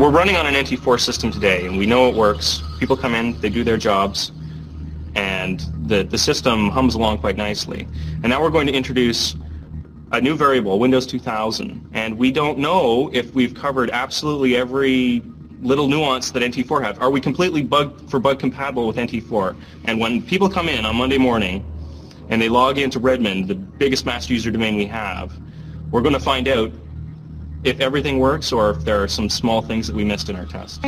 we're running on an NT4 system today, and we know it works. People come in, they do their jobs, and the, the system hums along quite nicely. And now we're going to introduce a new variable, Windows 2000, and we don't know if we've covered absolutely every little nuance that NT4 has. Are we completely bug for bug compatible with NT4? And when people come in on Monday morning and they log into Redmond, the biggest master user domain we have, we're going to find out if everything works or if there are some small things that we missed in our tests.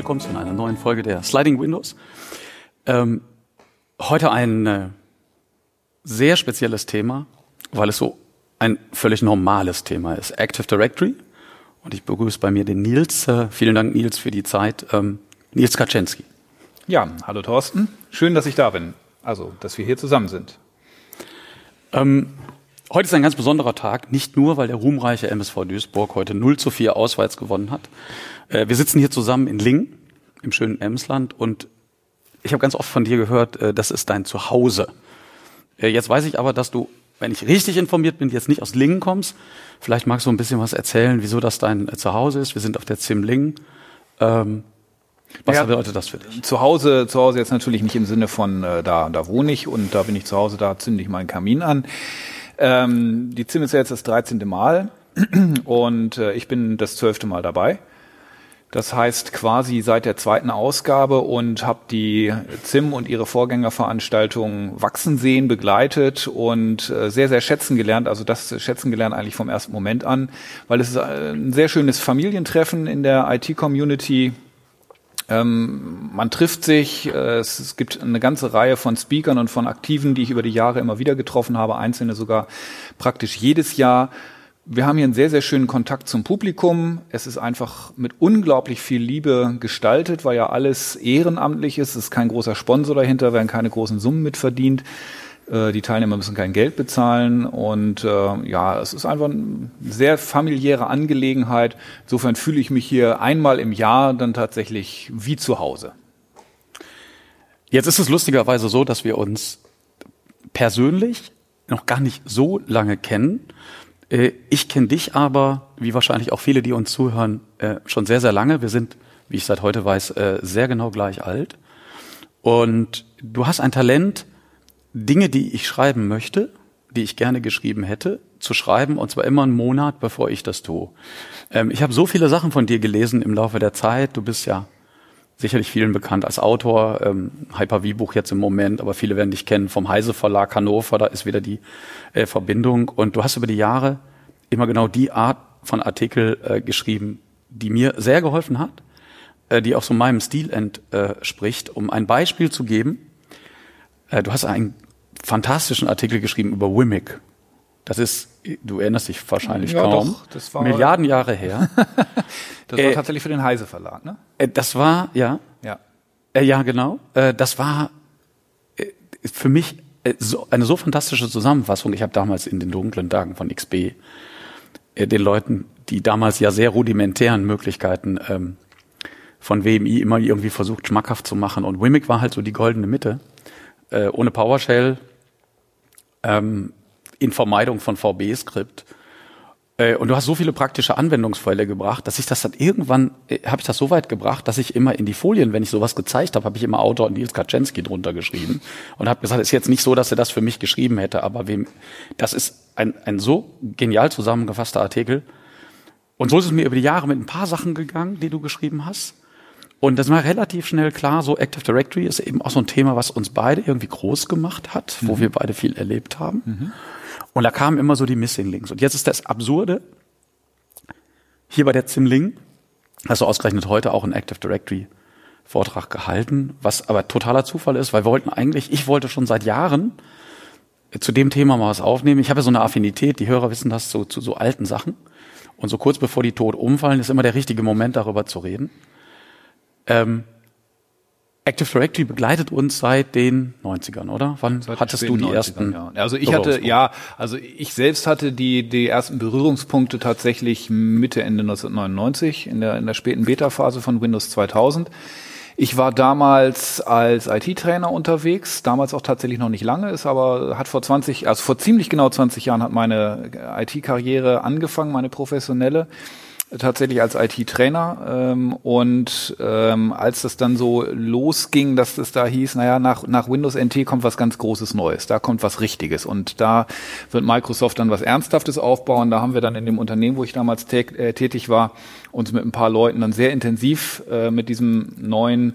Willkommen zu einer neuen Folge der Sliding Windows. Ähm, heute ein äh, sehr spezielles Thema, weil es so ein völlig normales Thema ist. Active Directory. Und ich begrüße bei mir den Nils. Äh, vielen Dank, Nils, für die Zeit. Ähm, Nils Kaczynski. Ja, hallo Thorsten. Schön, dass ich da bin. Also, dass wir hier zusammen sind. Ähm, heute ist ein ganz besonderer Tag, nicht nur, weil der ruhmreiche MSV Duisburg heute 0 zu 4 auswärts gewonnen hat, äh, wir sitzen hier zusammen in Lingen, im schönen Emsland, und ich habe ganz oft von dir gehört, äh, das ist dein Zuhause. Äh, jetzt weiß ich aber, dass du, wenn ich richtig informiert bin, jetzt nicht aus Lingen kommst. Vielleicht magst du ein bisschen was erzählen, wieso das dein Zuhause ist. Wir sind auf der ZIM Lingen. Ähm, was ja, bedeutet das für dich? Zu Hause, zu Hause jetzt natürlich nicht im Sinne von äh, da, da wohne ich und da bin ich zu Hause, da zünde ich meinen Kamin an. Ähm, die ZIM ist jetzt das 13. Mal und äh, ich bin das zwölfte Mal dabei. Das heißt quasi seit der zweiten Ausgabe und habe die ZIM und ihre Vorgängerveranstaltungen wachsen sehen, begleitet und äh, sehr, sehr schätzen gelernt. Also das schätzen gelernt eigentlich vom ersten Moment an, weil es ist ein sehr schönes Familientreffen in der IT-Community. Ähm, man trifft sich, äh, es, es gibt eine ganze Reihe von Speakern und von Aktiven, die ich über die Jahre immer wieder getroffen habe, einzelne sogar praktisch jedes Jahr wir haben hier einen sehr, sehr schönen Kontakt zum Publikum. Es ist einfach mit unglaublich viel Liebe gestaltet, weil ja alles ehrenamtlich ist. Es ist kein großer Sponsor dahinter, werden keine großen Summen mitverdient. Äh, die Teilnehmer müssen kein Geld bezahlen und äh, ja, es ist einfach eine sehr familiäre Angelegenheit. Insofern fühle ich mich hier einmal im Jahr dann tatsächlich wie zu Hause. Jetzt ist es lustigerweise so, dass wir uns persönlich noch gar nicht so lange kennen. Äh, ich kenne dich aber, wie wahrscheinlich auch viele, die uns zuhören, äh, schon sehr, sehr lange. Wir sind, wie ich seit heute weiß, sehr genau gleich alt. Und du hast ein Talent, Dinge, die ich schreiben möchte, die ich gerne geschrieben hätte, zu schreiben, und zwar immer einen Monat, bevor ich das tue. Ähm, ich habe so viele Sachen von dir gelesen im Laufe der Zeit. Du bist ja sicherlich vielen bekannt als Autor, ähm, Hyper-V-Buch jetzt im Moment, aber viele werden dich kennen vom Heise Verlag Hannover, da ist wieder die äh, Verbindung. Und du hast über die Jahre immer genau die Art von Artikel äh, geschrieben, die mir sehr geholfen hat, äh, die auch so meinem Stil entspricht. Um ein Beispiel zu geben, du hast einen fantastischen Artikel geschrieben über Wimmick. Das ist, du erinnerst dich wahrscheinlich ja, kaum, doch, das war Milliarden Jahre her. das war äh, tatsächlich für den Heise Verlag, ne? Äh, das war, ja. Ja. Äh, ja, genau. Äh, das war äh, für mich äh, so, eine so fantastische Zusammenfassung. Ich habe damals in den dunklen Tagen von XB äh, den Leuten, die damals ja sehr rudimentären Möglichkeiten ähm, von WMI immer irgendwie versucht, schmackhaft zu machen. Und Wimic war halt so die goldene Mitte. Äh, ohne PowerShell, ähm, in Vermeidung von VB-Skript. Äh, und du hast so viele praktische Anwendungsfälle gebracht, dass ich das dann irgendwann, äh, habe ich das so weit gebracht, dass ich immer in die Folien, wenn ich sowas gezeigt habe, habe ich immer Autor Nils Kaczynski drunter geschrieben und habe gesagt, es ist jetzt nicht so, dass er das für mich geschrieben hätte, aber wem, das ist ein, ein so genial zusammengefasster Artikel. Und so ist es mir über die Jahre mit ein paar Sachen gegangen, die du geschrieben hast. Und das war relativ schnell klar, so Active Directory ist eben auch so ein Thema, was uns beide irgendwie groß gemacht hat, wo mhm. wir beide viel erlebt haben. Mhm. Und da kamen immer so die Missing Links. Und jetzt ist das Absurde, hier bei der Zimling hast du ausgerechnet heute auch einen Active Directory Vortrag gehalten, was aber totaler Zufall ist, weil wir wollten eigentlich, ich wollte schon seit Jahren zu dem Thema mal was aufnehmen. Ich habe ja so eine Affinität, die Hörer wissen das, so, zu so alten Sachen. Und so kurz bevor die tot umfallen, ist immer der richtige Moment, darüber zu reden. Ähm, Active Directory begleitet uns seit den 90ern, oder? Wann Seit hattest du die späten ersten? 90ern, Ja. Also ich hatte, ja, also ich selbst hatte die, die ersten Berührungspunkte tatsächlich Mitte, Ende 1999 in der, in der späten Beta-Phase von Windows 2000. Ich war damals als IT-Trainer unterwegs, damals auch tatsächlich noch nicht lange, ist aber hat vor 20, also vor ziemlich genau 20 Jahren hat meine IT-Karriere angefangen, meine professionelle tatsächlich als IT-Trainer ähm, und ähm, als das dann so losging, dass es da hieß, naja, nach, nach Windows NT kommt was ganz Großes Neues, da kommt was Richtiges und da wird Microsoft dann was Ernsthaftes aufbauen. Da haben wir dann in dem Unternehmen, wo ich damals tä äh, tätig war, uns mit ein paar Leuten dann sehr intensiv äh, mit diesem neuen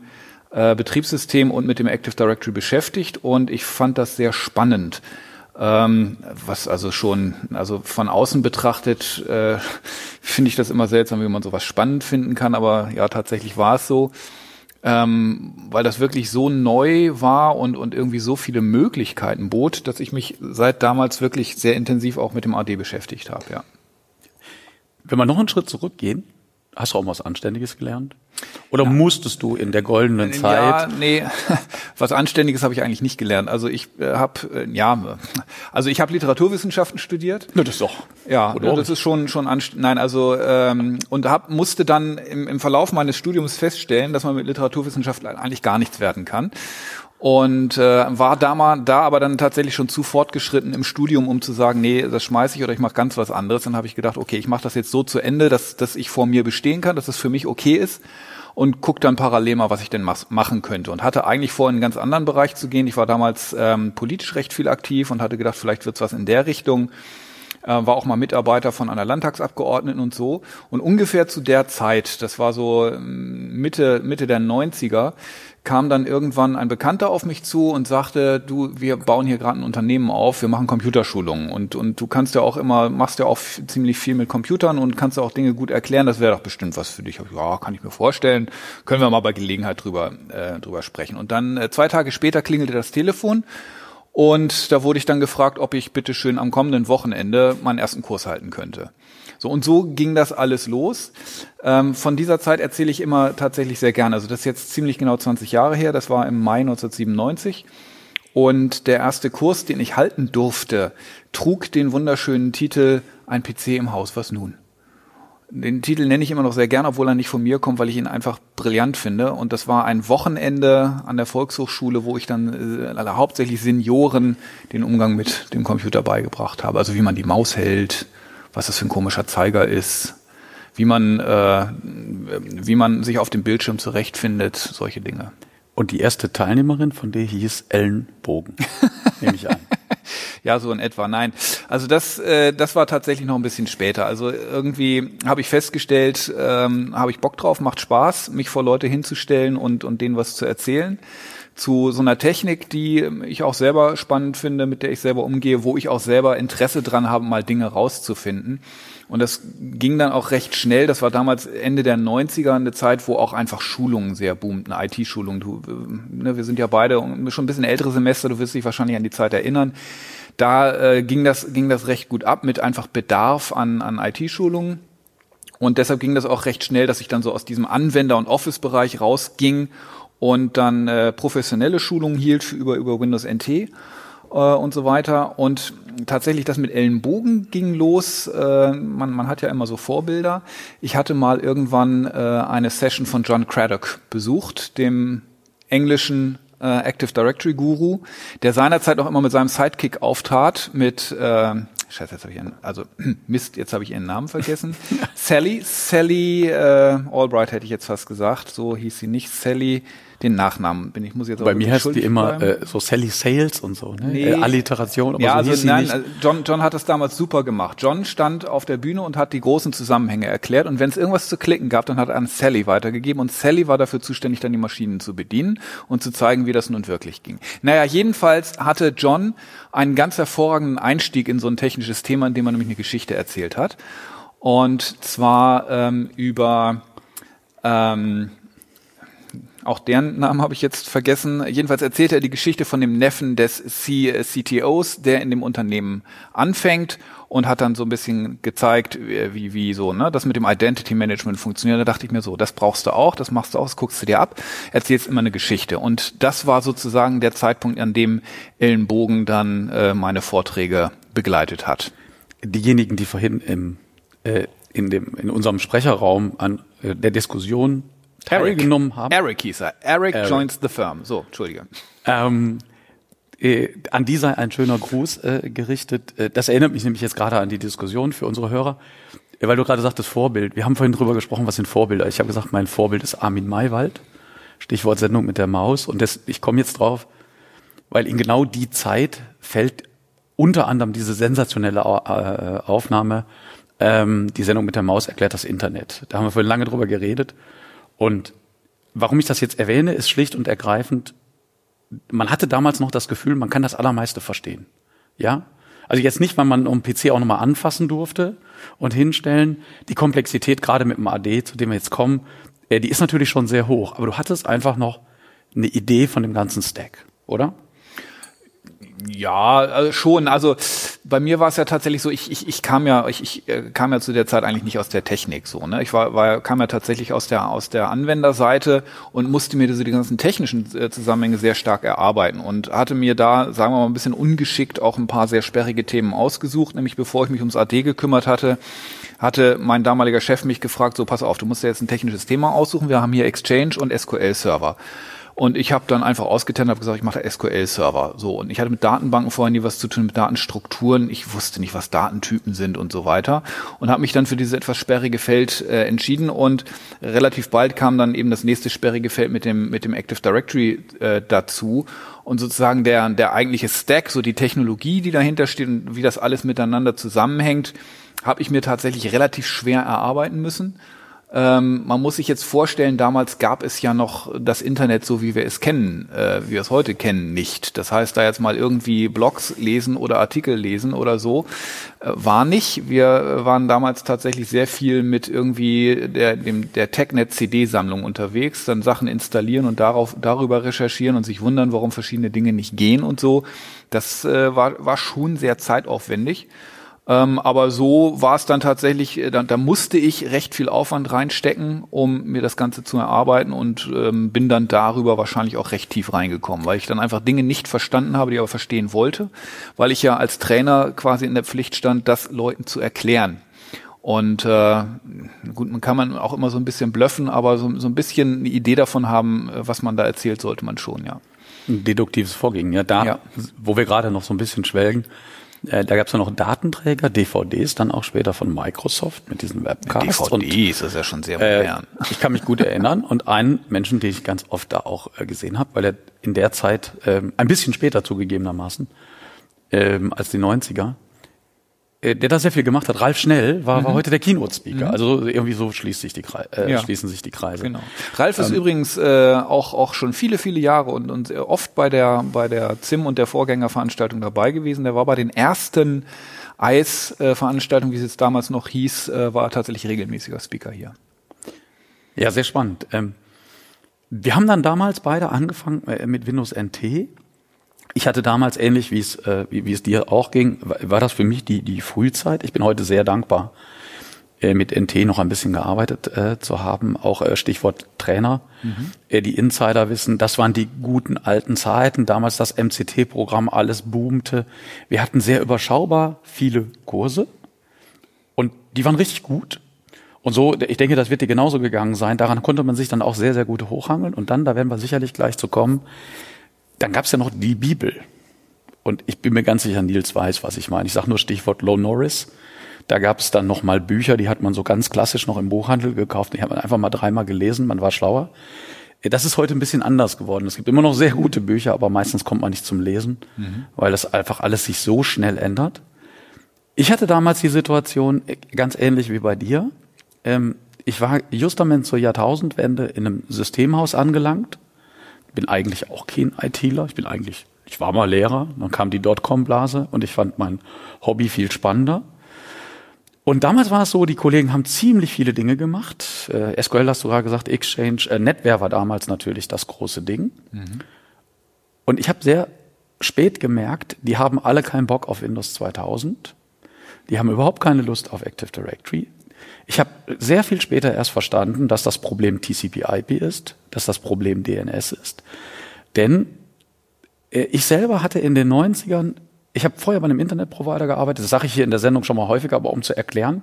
äh, Betriebssystem und mit dem Active Directory beschäftigt und ich fand das sehr spannend. Ähm, was also schon, also von außen betrachtet, äh, finde ich das immer seltsam, wie man sowas spannend finden kann, aber ja, tatsächlich war es so. Ähm, weil das wirklich so neu war und, und irgendwie so viele Möglichkeiten bot, dass ich mich seit damals wirklich sehr intensiv auch mit dem AD beschäftigt habe, ja. Wenn wir noch einen Schritt zurückgehen, hast du auch was Anständiges gelernt? Oder musstest du in der goldenen Ja, Zeit? nee, was Anständiges habe ich eigentlich nicht gelernt. Also ich äh, habe, äh, ja, also ich habe Literaturwissenschaften studiert. Na, das ist doch. Ja, Oder? das ist schon schon anst nein, also ähm, und hab, musste dann im, im Verlauf meines Studiums feststellen, dass man mit Literaturwissenschaft eigentlich gar nichts werden kann. Und äh, war da, mal, da aber dann tatsächlich schon zu fortgeschritten im Studium, um zu sagen, nee, das schmeiße ich oder ich mache ganz was anderes. Dann habe ich gedacht, okay, ich mache das jetzt so zu Ende, dass, dass ich vor mir bestehen kann, dass es das für mich okay ist und guck dann parallel mal, was ich denn machen könnte. Und hatte eigentlich vor, in einen ganz anderen Bereich zu gehen. Ich war damals ähm, politisch recht viel aktiv und hatte gedacht, vielleicht wird's was in der Richtung äh, war auch mal Mitarbeiter von einer Landtagsabgeordneten und so. Und ungefähr zu der Zeit, das war so ähm, Mitte, Mitte der 90er, kam dann irgendwann ein Bekannter auf mich zu und sagte, du, wir bauen hier gerade ein Unternehmen auf, wir machen Computerschulungen und, und du kannst ja auch immer, machst ja auch ziemlich viel mit Computern und kannst ja auch Dinge gut erklären, das wäre doch bestimmt was für dich. Ja, kann ich mir vorstellen, können wir mal bei Gelegenheit drüber, äh, drüber sprechen. Und dann äh, zwei Tage später klingelte das Telefon und da wurde ich dann gefragt, ob ich bitte schön am kommenden Wochenende meinen ersten Kurs halten könnte. So, und so ging das alles los. Ähm, von dieser Zeit erzähle ich immer tatsächlich sehr gerne. Also das ist jetzt ziemlich genau 20 Jahre her. Das war im Mai 1997. Und der erste Kurs, den ich halten durfte, trug den wunderschönen Titel Ein PC im Haus, was nun? Den Titel nenne ich immer noch sehr gern, obwohl er nicht von mir kommt, weil ich ihn einfach brillant finde. Und das war ein Wochenende an der Volkshochschule, wo ich dann äh, hauptsächlich Senioren den Umgang mit dem Computer beigebracht habe. Also wie man die Maus hält, was das für ein komischer Zeiger ist, wie man, äh, wie man sich auf dem Bildschirm zurechtfindet, solche Dinge. Und die erste Teilnehmerin von dir hieß Ellen Bogen. Nehme ich an. Ja, so in etwa. Nein, also das, äh, das war tatsächlich noch ein bisschen später. Also irgendwie habe ich festgestellt, ähm, habe ich Bock drauf, macht Spaß, mich vor Leute hinzustellen und und denen was zu erzählen zu so einer Technik, die ich auch selber spannend finde, mit der ich selber umgehe, wo ich auch selber Interesse dran habe, mal Dinge rauszufinden. Und das ging dann auch recht schnell. Das war damals Ende der 90er eine Zeit, wo auch einfach Schulungen sehr boomten, IT-Schulungen. Äh, ne, wir sind ja beide schon ein bisschen ältere Semester, du wirst dich wahrscheinlich an die Zeit erinnern. Da äh, ging, das, ging das recht gut ab mit einfach Bedarf an, an IT-Schulungen. Und deshalb ging das auch recht schnell, dass ich dann so aus diesem Anwender- und Office-Bereich rausging und dann äh, professionelle Schulungen hielt für, über, über Windows NT äh, und so weiter. Und tatsächlich das mit Ellenbogen ging los. Äh, man, man hat ja immer so Vorbilder. Ich hatte mal irgendwann äh, eine Session von John Craddock besucht, dem englischen äh, Active Directory Guru, der seinerzeit auch immer mit seinem Sidekick auftrat mit äh, Scheiße, jetzt habe ich ihren, also Mist, jetzt habe ich ihren Namen vergessen. Sally, Sally äh, Albright hätte ich jetzt fast gesagt, so hieß sie nicht. Sally, den Nachnamen bin ich muss jetzt Bei mir heißt die immer äh, so Sally Sales und so, ne? Nee. Äh, Alliteration, aber ja, so also nein, also John, John hat das damals super gemacht. John stand auf der Bühne und hat die großen Zusammenhänge erklärt und wenn es irgendwas zu klicken gab, dann hat er an Sally weitergegeben und Sally war dafür zuständig, dann die Maschinen zu bedienen und zu zeigen, wie das nun wirklich ging. Naja, jedenfalls hatte John einen ganz hervorragenden Einstieg in so ein technisches Thema, in dem er nämlich eine Geschichte erzählt hat. Und zwar ähm, über ähm, auch deren Namen habe ich jetzt vergessen. Jedenfalls erzählt er die Geschichte von dem Neffen des C CTOs, der in dem Unternehmen anfängt und hat dann so ein bisschen gezeigt, wie, wie so, ne, das mit dem Identity Management funktioniert. Da dachte ich mir so, das brauchst du auch, das machst du auch, das guckst du dir ab, erzählst immer eine Geschichte. Und das war sozusagen der Zeitpunkt, an dem Ellenbogen dann äh, meine Vorträge begleitet hat. Diejenigen, die vorhin im, äh, in, dem, in unserem Sprecherraum an äh, der Diskussion teilgenommen haben. Eric hieß er. Eric, Eric, joins the firm. So, Entschuldige. Ähm, äh, an die sei ein schöner Gruß äh, gerichtet. Äh, das erinnert mich nämlich jetzt gerade an die Diskussion für unsere Hörer, äh, weil du gerade sagtest Vorbild. Wir haben vorhin drüber gesprochen, was sind Vorbilder. Ich habe gesagt, mein Vorbild ist Armin Maywald. Stichwort Sendung mit der Maus. Und das, ich komme jetzt drauf, weil in genau die Zeit fällt unter anderem diese sensationelle äh, Aufnahme, ähm, die Sendung mit der Maus erklärt das Internet. Da haben wir vorhin lange drüber geredet. Und warum ich das jetzt erwähne, ist schlicht und ergreifend, man hatte damals noch das Gefühl, man kann das Allermeiste verstehen. Ja? Also jetzt nicht, weil man um PC auch nochmal anfassen durfte und hinstellen. Die Komplexität, gerade mit dem AD, zu dem wir jetzt kommen, äh, die ist natürlich schon sehr hoch. Aber du hattest einfach noch eine Idee von dem ganzen Stack, oder? Ja, also schon. Also bei mir war es ja tatsächlich so, ich, ich, ich kam ja, ich, ich äh, kam ja zu der Zeit eigentlich nicht aus der Technik so, ne? Ich war, war kam ja tatsächlich aus der aus der Anwenderseite und musste mir diese die ganzen technischen äh, Zusammenhänge sehr stark erarbeiten und hatte mir da, sagen wir mal, ein bisschen ungeschickt auch ein paar sehr sperrige Themen ausgesucht, nämlich bevor ich mich ums AD gekümmert hatte, hatte mein damaliger Chef mich gefragt, so pass auf, du musst ja jetzt ein technisches Thema aussuchen, wir haben hier Exchange und SQL Server. Und ich habe dann einfach ausgetestet, habe gesagt, ich mache SQL-Server. So und ich hatte mit Datenbanken vorher nie was zu tun, mit Datenstrukturen. Ich wusste nicht, was Datentypen sind und so weiter und habe mich dann für dieses etwas sperrige Feld äh, entschieden und relativ bald kam dann eben das nächste sperrige Feld mit dem mit dem Active Directory äh, dazu und sozusagen der der eigentliche Stack, so die Technologie, die dahinter steht und wie das alles miteinander zusammenhängt, habe ich mir tatsächlich relativ schwer erarbeiten müssen ähm, man muss sich jetzt vorstellen, damals gab es ja noch das Internet so, wie wir es kennen, äh, wie wir es heute kennen, nicht. Das heißt, da jetzt mal irgendwie Blogs lesen oder Artikel lesen oder so, äh, war nicht. Wir waren damals tatsächlich sehr viel mit irgendwie der, dem, der TechNet-CD-Sammlung unterwegs, dann Sachen installieren und darauf, darüber recherchieren und sich wundern, warum verschiedene Dinge nicht gehen und so. Das äh, war, war schon sehr zeitaufwendig. Ähm, aber so war es dann tatsächlich, äh, da, da musste ich recht viel Aufwand reinstecken, um mir das Ganze zu erarbeiten und ähm, bin dann darüber wahrscheinlich auch recht tief reingekommen, weil ich dann einfach Dinge nicht verstanden habe, die aber verstehen wollte, weil ich ja als Trainer quasi in der Pflicht stand, das Leuten zu erklären. Und äh, gut, man kann man auch immer so ein bisschen blöffen, aber so, so ein bisschen eine Idee davon haben, äh, was man da erzählt, sollte man schon, ja. Ein deduktives Vorgehen, ja. Da, ja. wo wir gerade noch so ein bisschen schwelgen, äh, da gab es ja noch Datenträger, DVDs, dann auch später von Microsoft mit diesen Webcasts. DVDs, und, das ist ja schon sehr modern. Äh, ich kann mich gut erinnern und einen Menschen, den ich ganz oft da auch äh, gesehen habe, weil er in der Zeit, ähm, ein bisschen später zugegebenermaßen, ähm, als die 90er, äh, der da sehr viel gemacht hat, Ralf Schnell, war, mhm. war heute der Keynote-Speaker. Mhm. Also irgendwie so schließt sich die Kreise, äh, ja. schließen sich die Kreise. Genau. Ralf ist ähm, übrigens äh, auch, auch schon viele, viele Jahre und, und oft bei der, bei der ZIM und der Vorgängerveranstaltung dabei gewesen. Der war bei den ersten Eis-Veranstaltungen, wie es jetzt damals noch hieß, äh, war tatsächlich regelmäßiger Speaker hier. Ja, sehr spannend. Ähm, wir haben dann damals beide angefangen äh, mit Windows NT ich hatte damals ähnlich, wie es, äh, wie, wie es dir auch ging, war das für mich die, die Frühzeit. Ich bin heute sehr dankbar, äh, mit NT noch ein bisschen gearbeitet äh, zu haben. Auch äh, Stichwort Trainer. Mhm. Äh, die Insider wissen, das waren die guten alten Zeiten. Damals das MCT-Programm, alles boomte. Wir hatten sehr überschaubar viele Kurse und die waren richtig gut. Und so, ich denke, das wird dir genauso gegangen sein. Daran konnte man sich dann auch sehr, sehr gut hochhangeln. Und dann, da werden wir sicherlich gleich zu kommen, dann gab es ja noch die Bibel. Und ich bin mir ganz sicher, Nils weiß, was ich meine. Ich sage nur Stichwort Low Norris. Da gab es dann noch mal Bücher, die hat man so ganz klassisch noch im Buchhandel gekauft. Die hat man einfach mal dreimal gelesen, man war schlauer. Das ist heute ein bisschen anders geworden. Es gibt immer noch sehr gute Bücher, aber meistens kommt man nicht zum Lesen, mhm. weil das einfach alles sich so schnell ändert. Ich hatte damals die Situation äh, ganz ähnlich wie bei dir. Ähm, ich war justament zur Jahrtausendwende in einem Systemhaus angelangt bin eigentlich auch kein ITler. Ich bin eigentlich, ich war mal Lehrer. Dann kam die Dotcom-Blase und ich fand mein Hobby viel spannender. Und damals war es so, die Kollegen haben ziemlich viele Dinge gemacht. Äh, SQL hast du gerade gesagt, Exchange, äh, NetWare war damals natürlich das große Ding. Mhm. Und ich habe sehr spät gemerkt, die haben alle keinen Bock auf Windows 2000. Die haben überhaupt keine Lust auf Active Directory. Ich habe sehr viel später erst verstanden, dass das Problem TCP/IP ist, dass das Problem DNS ist. Denn äh, ich selber hatte in den 90ern, ich habe vorher bei einem Internetprovider gearbeitet, das sage ich hier in der Sendung schon mal häufiger, aber um zu erklären,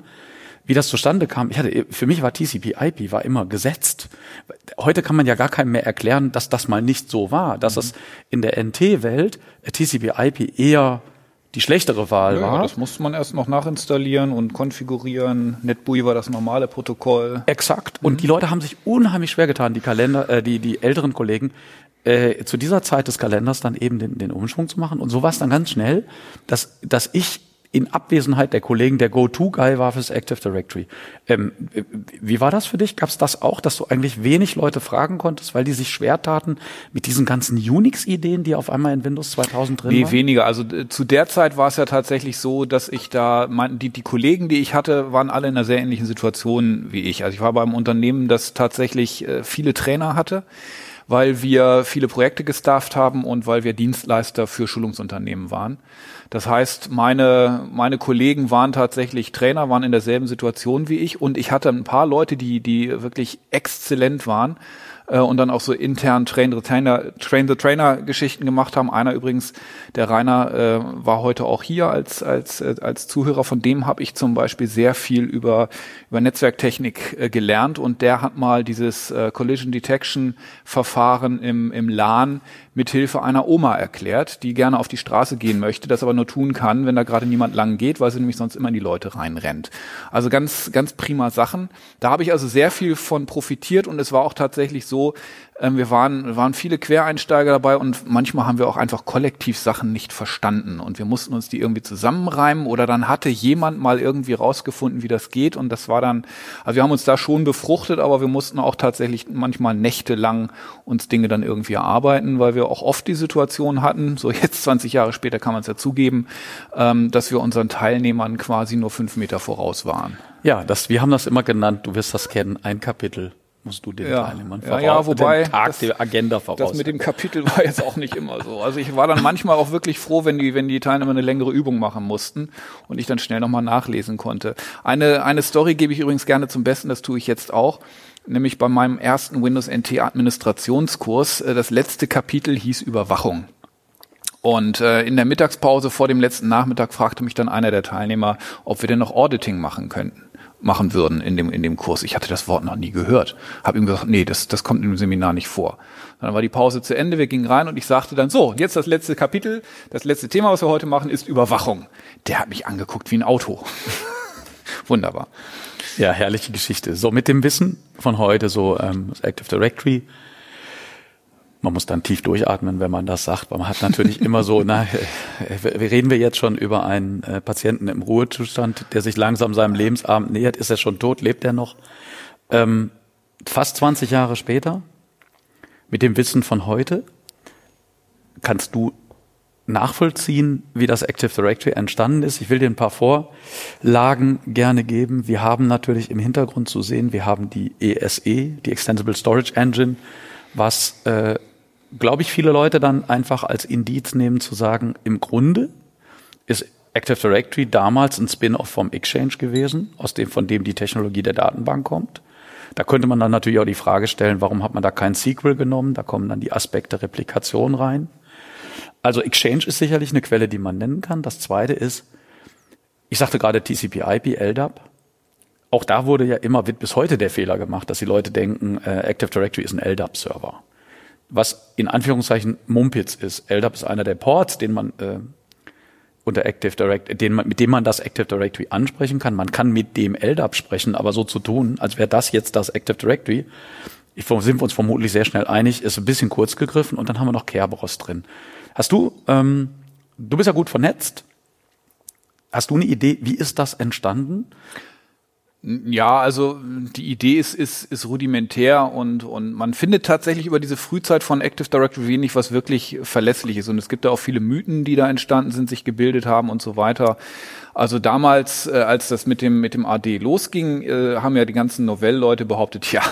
wie das zustande kam, ich hatte, für mich war TCP/IP war immer gesetzt. Heute kann man ja gar keinem mehr erklären, dass das mal nicht so war, dass mhm. es in der NT-Welt TCP/IP eher die schlechtere Wahl ja, war. Das musste man erst noch nachinstallieren und konfigurieren. NetBUI war das normale Protokoll. Exakt. Und mhm. die Leute haben sich unheimlich schwer getan, die Kalender, äh, die, die älteren Kollegen, äh, zu dieser Zeit des Kalenders dann eben den, den Umschwung zu machen. Und so war es dann ganz schnell, dass, dass ich in Abwesenheit der Kollegen der Go-To-Guy war fürs Active Directory. Ähm, wie war das für dich? Gab es das auch, dass du eigentlich wenig Leute fragen konntest, weil die sich schwer taten mit diesen ganzen Unix-Ideen, die auf einmal in Windows 2000 drin nee, waren? Nee, weniger. Also äh, zu der Zeit war es ja tatsächlich so, dass ich da, mein, die, die Kollegen, die ich hatte, waren alle in einer sehr ähnlichen Situation wie ich. Also ich war beim Unternehmen, das tatsächlich äh, viele Trainer hatte weil wir viele Projekte gestafft haben und weil wir Dienstleister für Schulungsunternehmen waren. Das heißt, meine, meine Kollegen waren tatsächlich Trainer, waren in derselben Situation wie ich und ich hatte ein paar Leute, die, die wirklich exzellent waren äh, und dann auch so intern Train the Trainer, Train the Trainer Geschichten gemacht haben. Einer übrigens, der Rainer, äh, war heute auch hier als als äh, als Zuhörer. Von dem habe ich zum Beispiel sehr viel über über Netzwerktechnik äh, gelernt und der hat mal dieses äh, Collision Detection Verfahren im im LAN mithilfe einer Oma erklärt, die gerne auf die Straße gehen möchte, das aber nur tun kann, wenn da gerade niemand lang geht, weil sie nämlich sonst immer in die Leute reinrennt. Also ganz, ganz prima Sachen. Da habe ich also sehr viel von profitiert und es war auch tatsächlich so, ähm, wir waren, waren viele Quereinsteiger dabei und manchmal haben wir auch einfach kollektiv Sachen nicht verstanden und wir mussten uns die irgendwie zusammenreimen oder dann hatte jemand mal irgendwie rausgefunden, wie das geht und das war dann, also wir haben uns da schon befruchtet, aber wir mussten auch tatsächlich manchmal nächtelang uns Dinge dann irgendwie erarbeiten, weil wir auch oft die Situation hatten, so jetzt 20 Jahre später kann man es ja zugeben, ähm, dass wir unseren Teilnehmern quasi nur fünf Meter voraus waren. Ja, das, wir haben das immer genannt, du wirst das kennen, ein Kapitel musst du den ja. Teilnehmern voraus, ja, ja, wobei Tag das, der Agenda voraus. Das mit dem Kapitel war jetzt auch nicht immer so. Also ich war dann manchmal auch wirklich froh, wenn die, wenn die Teilnehmer eine längere Übung machen mussten und ich dann schnell nochmal nachlesen konnte. Eine, eine Story gebe ich übrigens gerne zum Besten, das tue ich jetzt auch. Nämlich bei meinem ersten Windows NT Administrationskurs. Äh, das letzte Kapitel hieß Überwachung. Und äh, in der Mittagspause vor dem letzten Nachmittag fragte mich dann einer der Teilnehmer, ob wir denn noch Auditing machen könnten machen würden in dem, in dem Kurs. Ich hatte das Wort noch nie gehört. Habe ihm gesagt, nee, das, das kommt im Seminar nicht vor. Dann war die Pause zu Ende, wir gingen rein und ich sagte dann, so, jetzt das letzte Kapitel, das letzte Thema, was wir heute machen, ist Überwachung. Der hat mich angeguckt wie ein Auto. Wunderbar. Ja, herrliche Geschichte. So mit dem Wissen von heute, so ähm, Active Directory, man muss dann tief durchatmen, wenn man das sagt. Man hat natürlich immer so, na, äh, reden wir jetzt schon über einen äh, Patienten im Ruhezustand, der sich langsam seinem Lebensabend nähert. Ist er schon tot? Lebt er noch? Ähm, fast 20 Jahre später, mit dem Wissen von heute, kannst du nachvollziehen, wie das Active Directory entstanden ist. Ich will dir ein paar Vorlagen gerne geben. Wir haben natürlich im Hintergrund zu sehen, wir haben die ESE, e, die Extensible Storage Engine, was äh, glaube ich, viele Leute dann einfach als Indiz nehmen zu sagen, im Grunde ist Active Directory damals ein Spin-off vom Exchange gewesen, aus dem, von dem die Technologie der Datenbank kommt. Da könnte man dann natürlich auch die Frage stellen, warum hat man da kein Sequel genommen? Da kommen dann die Aspekte Replikation rein. Also Exchange ist sicherlich eine Quelle, die man nennen kann. Das zweite ist, ich sagte gerade TCP/IP, LDAP. Auch da wurde ja immer, wird bis heute der Fehler gemacht, dass die Leute denken, äh, Active Directory ist ein LDAP-Server was in Anführungszeichen Mumpitz ist. LDAP ist einer der Ports, den man äh, unter Active Directory, den man, mit dem man das Active Directory ansprechen kann. Man kann mit dem LDAP sprechen, aber so zu tun, als wäre das jetzt das Active Directory, ich, sind wir uns vermutlich sehr schnell einig, ist ein bisschen kurz gegriffen und dann haben wir noch Kerberos drin. Hast du, ähm, du bist ja gut vernetzt. Hast du eine Idee, wie ist das entstanden? Ja, also die Idee ist, ist, ist rudimentär und, und man findet tatsächlich über diese Frühzeit von Active Directory wenig, was wirklich verlässlich ist. Und es gibt da auch viele Mythen, die da entstanden sind, sich gebildet haben und so weiter. Also damals, äh, als das mit dem, mit dem AD losging, äh, haben ja die ganzen Novell-Leute behauptet, ja,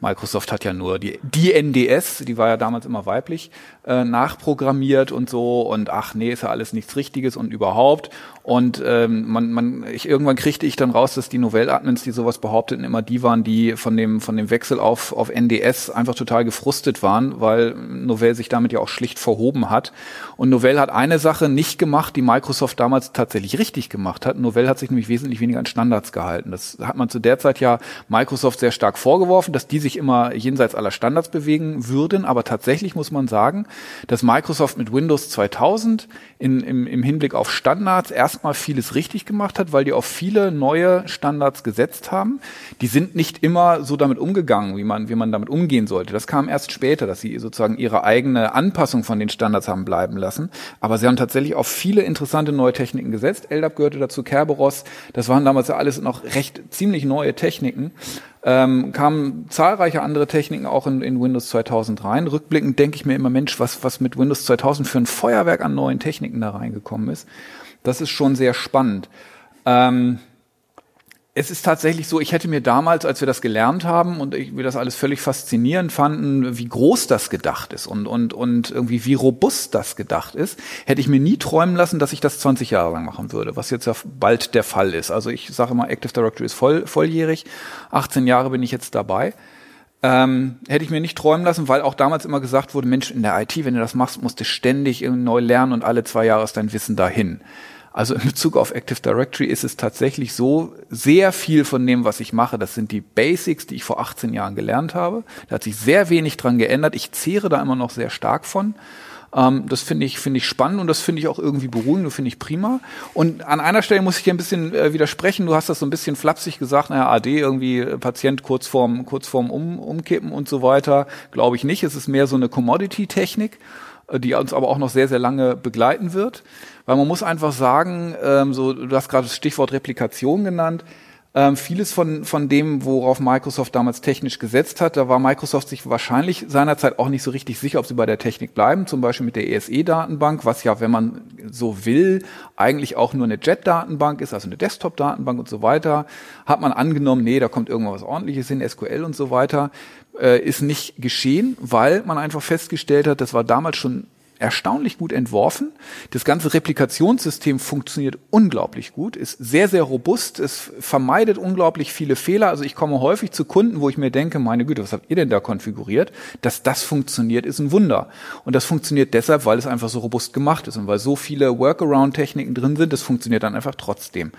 Microsoft hat ja nur die, die NDS, die war ja damals immer weiblich, äh, nachprogrammiert und so und ach nee, ist ja alles nichts Richtiges und überhaupt. Und ähm, man, man, ich, irgendwann kriegte ich dann raus, dass die Novell-Admins, die sowas behaupteten, immer die waren, die von dem, von dem Wechsel auf, auf NDS einfach total gefrustet waren, weil Novell sich damit ja auch schlicht verhoben hat. Und Novell hat eine Sache nicht gemacht, die Microsoft damals tatsächlich richtig gemacht hat. Novell hat sich nämlich wesentlich weniger an Standards gehalten. Das hat man zu der Zeit ja Microsoft sehr stark vorgeworfen, dass die sich immer jenseits aller Standards bewegen würden. Aber tatsächlich muss man sagen, dass Microsoft mit Windows 2000 in, im, im Hinblick auf Standards erstmal vieles richtig gemacht hat, weil die auf viele neue Standards gesetzt haben. Die sind nicht immer so damit umgegangen, wie man, wie man damit umgehen sollte. Das kam erst später, dass sie sozusagen ihre eigene Anpassung von den Standards haben bleiben lassen. Aber sie haben tatsächlich auf viele interessante neue Techniken gesetzt. LDAP gehörte dazu, Kerberos. Das waren damals ja alles noch recht ziemlich neue Techniken ähm, kamen zahlreiche andere Techniken auch in, in Windows 2000 rein. Rückblickend denke ich mir immer, Mensch, was, was mit Windows 2000 für ein Feuerwerk an neuen Techniken da reingekommen ist. Das ist schon sehr spannend. Ähm, es ist tatsächlich so, ich hätte mir damals, als wir das gelernt haben und ich, wir das alles völlig faszinierend fanden, wie groß das gedacht ist und, und, und irgendwie wie robust das gedacht ist, hätte ich mir nie träumen lassen, dass ich das 20 Jahre lang machen würde, was jetzt ja bald der Fall ist. Also ich sage immer, Active Directory ist voll, volljährig, 18 Jahre bin ich jetzt dabei. Ähm, hätte ich mir nicht träumen lassen, weil auch damals immer gesagt wurde, Mensch, in der IT, wenn du das machst, musst du ständig neu lernen und alle zwei Jahre ist dein Wissen dahin. Also in Bezug auf Active Directory ist es tatsächlich so, sehr viel von dem, was ich mache, das sind die Basics, die ich vor 18 Jahren gelernt habe. Da hat sich sehr wenig dran geändert. Ich zehre da immer noch sehr stark von. Ähm, das finde ich, finde ich spannend und das finde ich auch irgendwie beruhigend und finde ich prima. Und an einer Stelle muss ich dir ein bisschen äh, widersprechen. Du hast das so ein bisschen flapsig gesagt, naja, AD irgendwie äh, Patient kurz vorm, kurz vorm um, Umkippen und so weiter. Glaube ich nicht. Es ist mehr so eine Commodity-Technik, die uns aber auch noch sehr, sehr lange begleiten wird. Weil man muss einfach sagen, ähm, so, du hast gerade das Stichwort Replikation genannt, ähm, vieles von, von dem, worauf Microsoft damals technisch gesetzt hat, da war Microsoft sich wahrscheinlich seinerzeit auch nicht so richtig sicher, ob sie bei der Technik bleiben, zum Beispiel mit der ESE-Datenbank, was ja, wenn man so will, eigentlich auch nur eine JET-Datenbank ist, also eine Desktop-Datenbank und so weiter. Hat man angenommen, nee, da kommt irgendwas ordentliches hin, SQL und so weiter, äh, ist nicht geschehen, weil man einfach festgestellt hat, das war damals schon erstaunlich gut entworfen. Das ganze Replikationssystem funktioniert unglaublich gut, ist sehr, sehr robust, es vermeidet unglaublich viele Fehler. Also ich komme häufig zu Kunden, wo ich mir denke, meine Güte, was habt ihr denn da konfiguriert? Dass das funktioniert, ist ein Wunder. Und das funktioniert deshalb, weil es einfach so robust gemacht ist und weil so viele Workaround-Techniken drin sind, das funktioniert dann einfach trotzdem.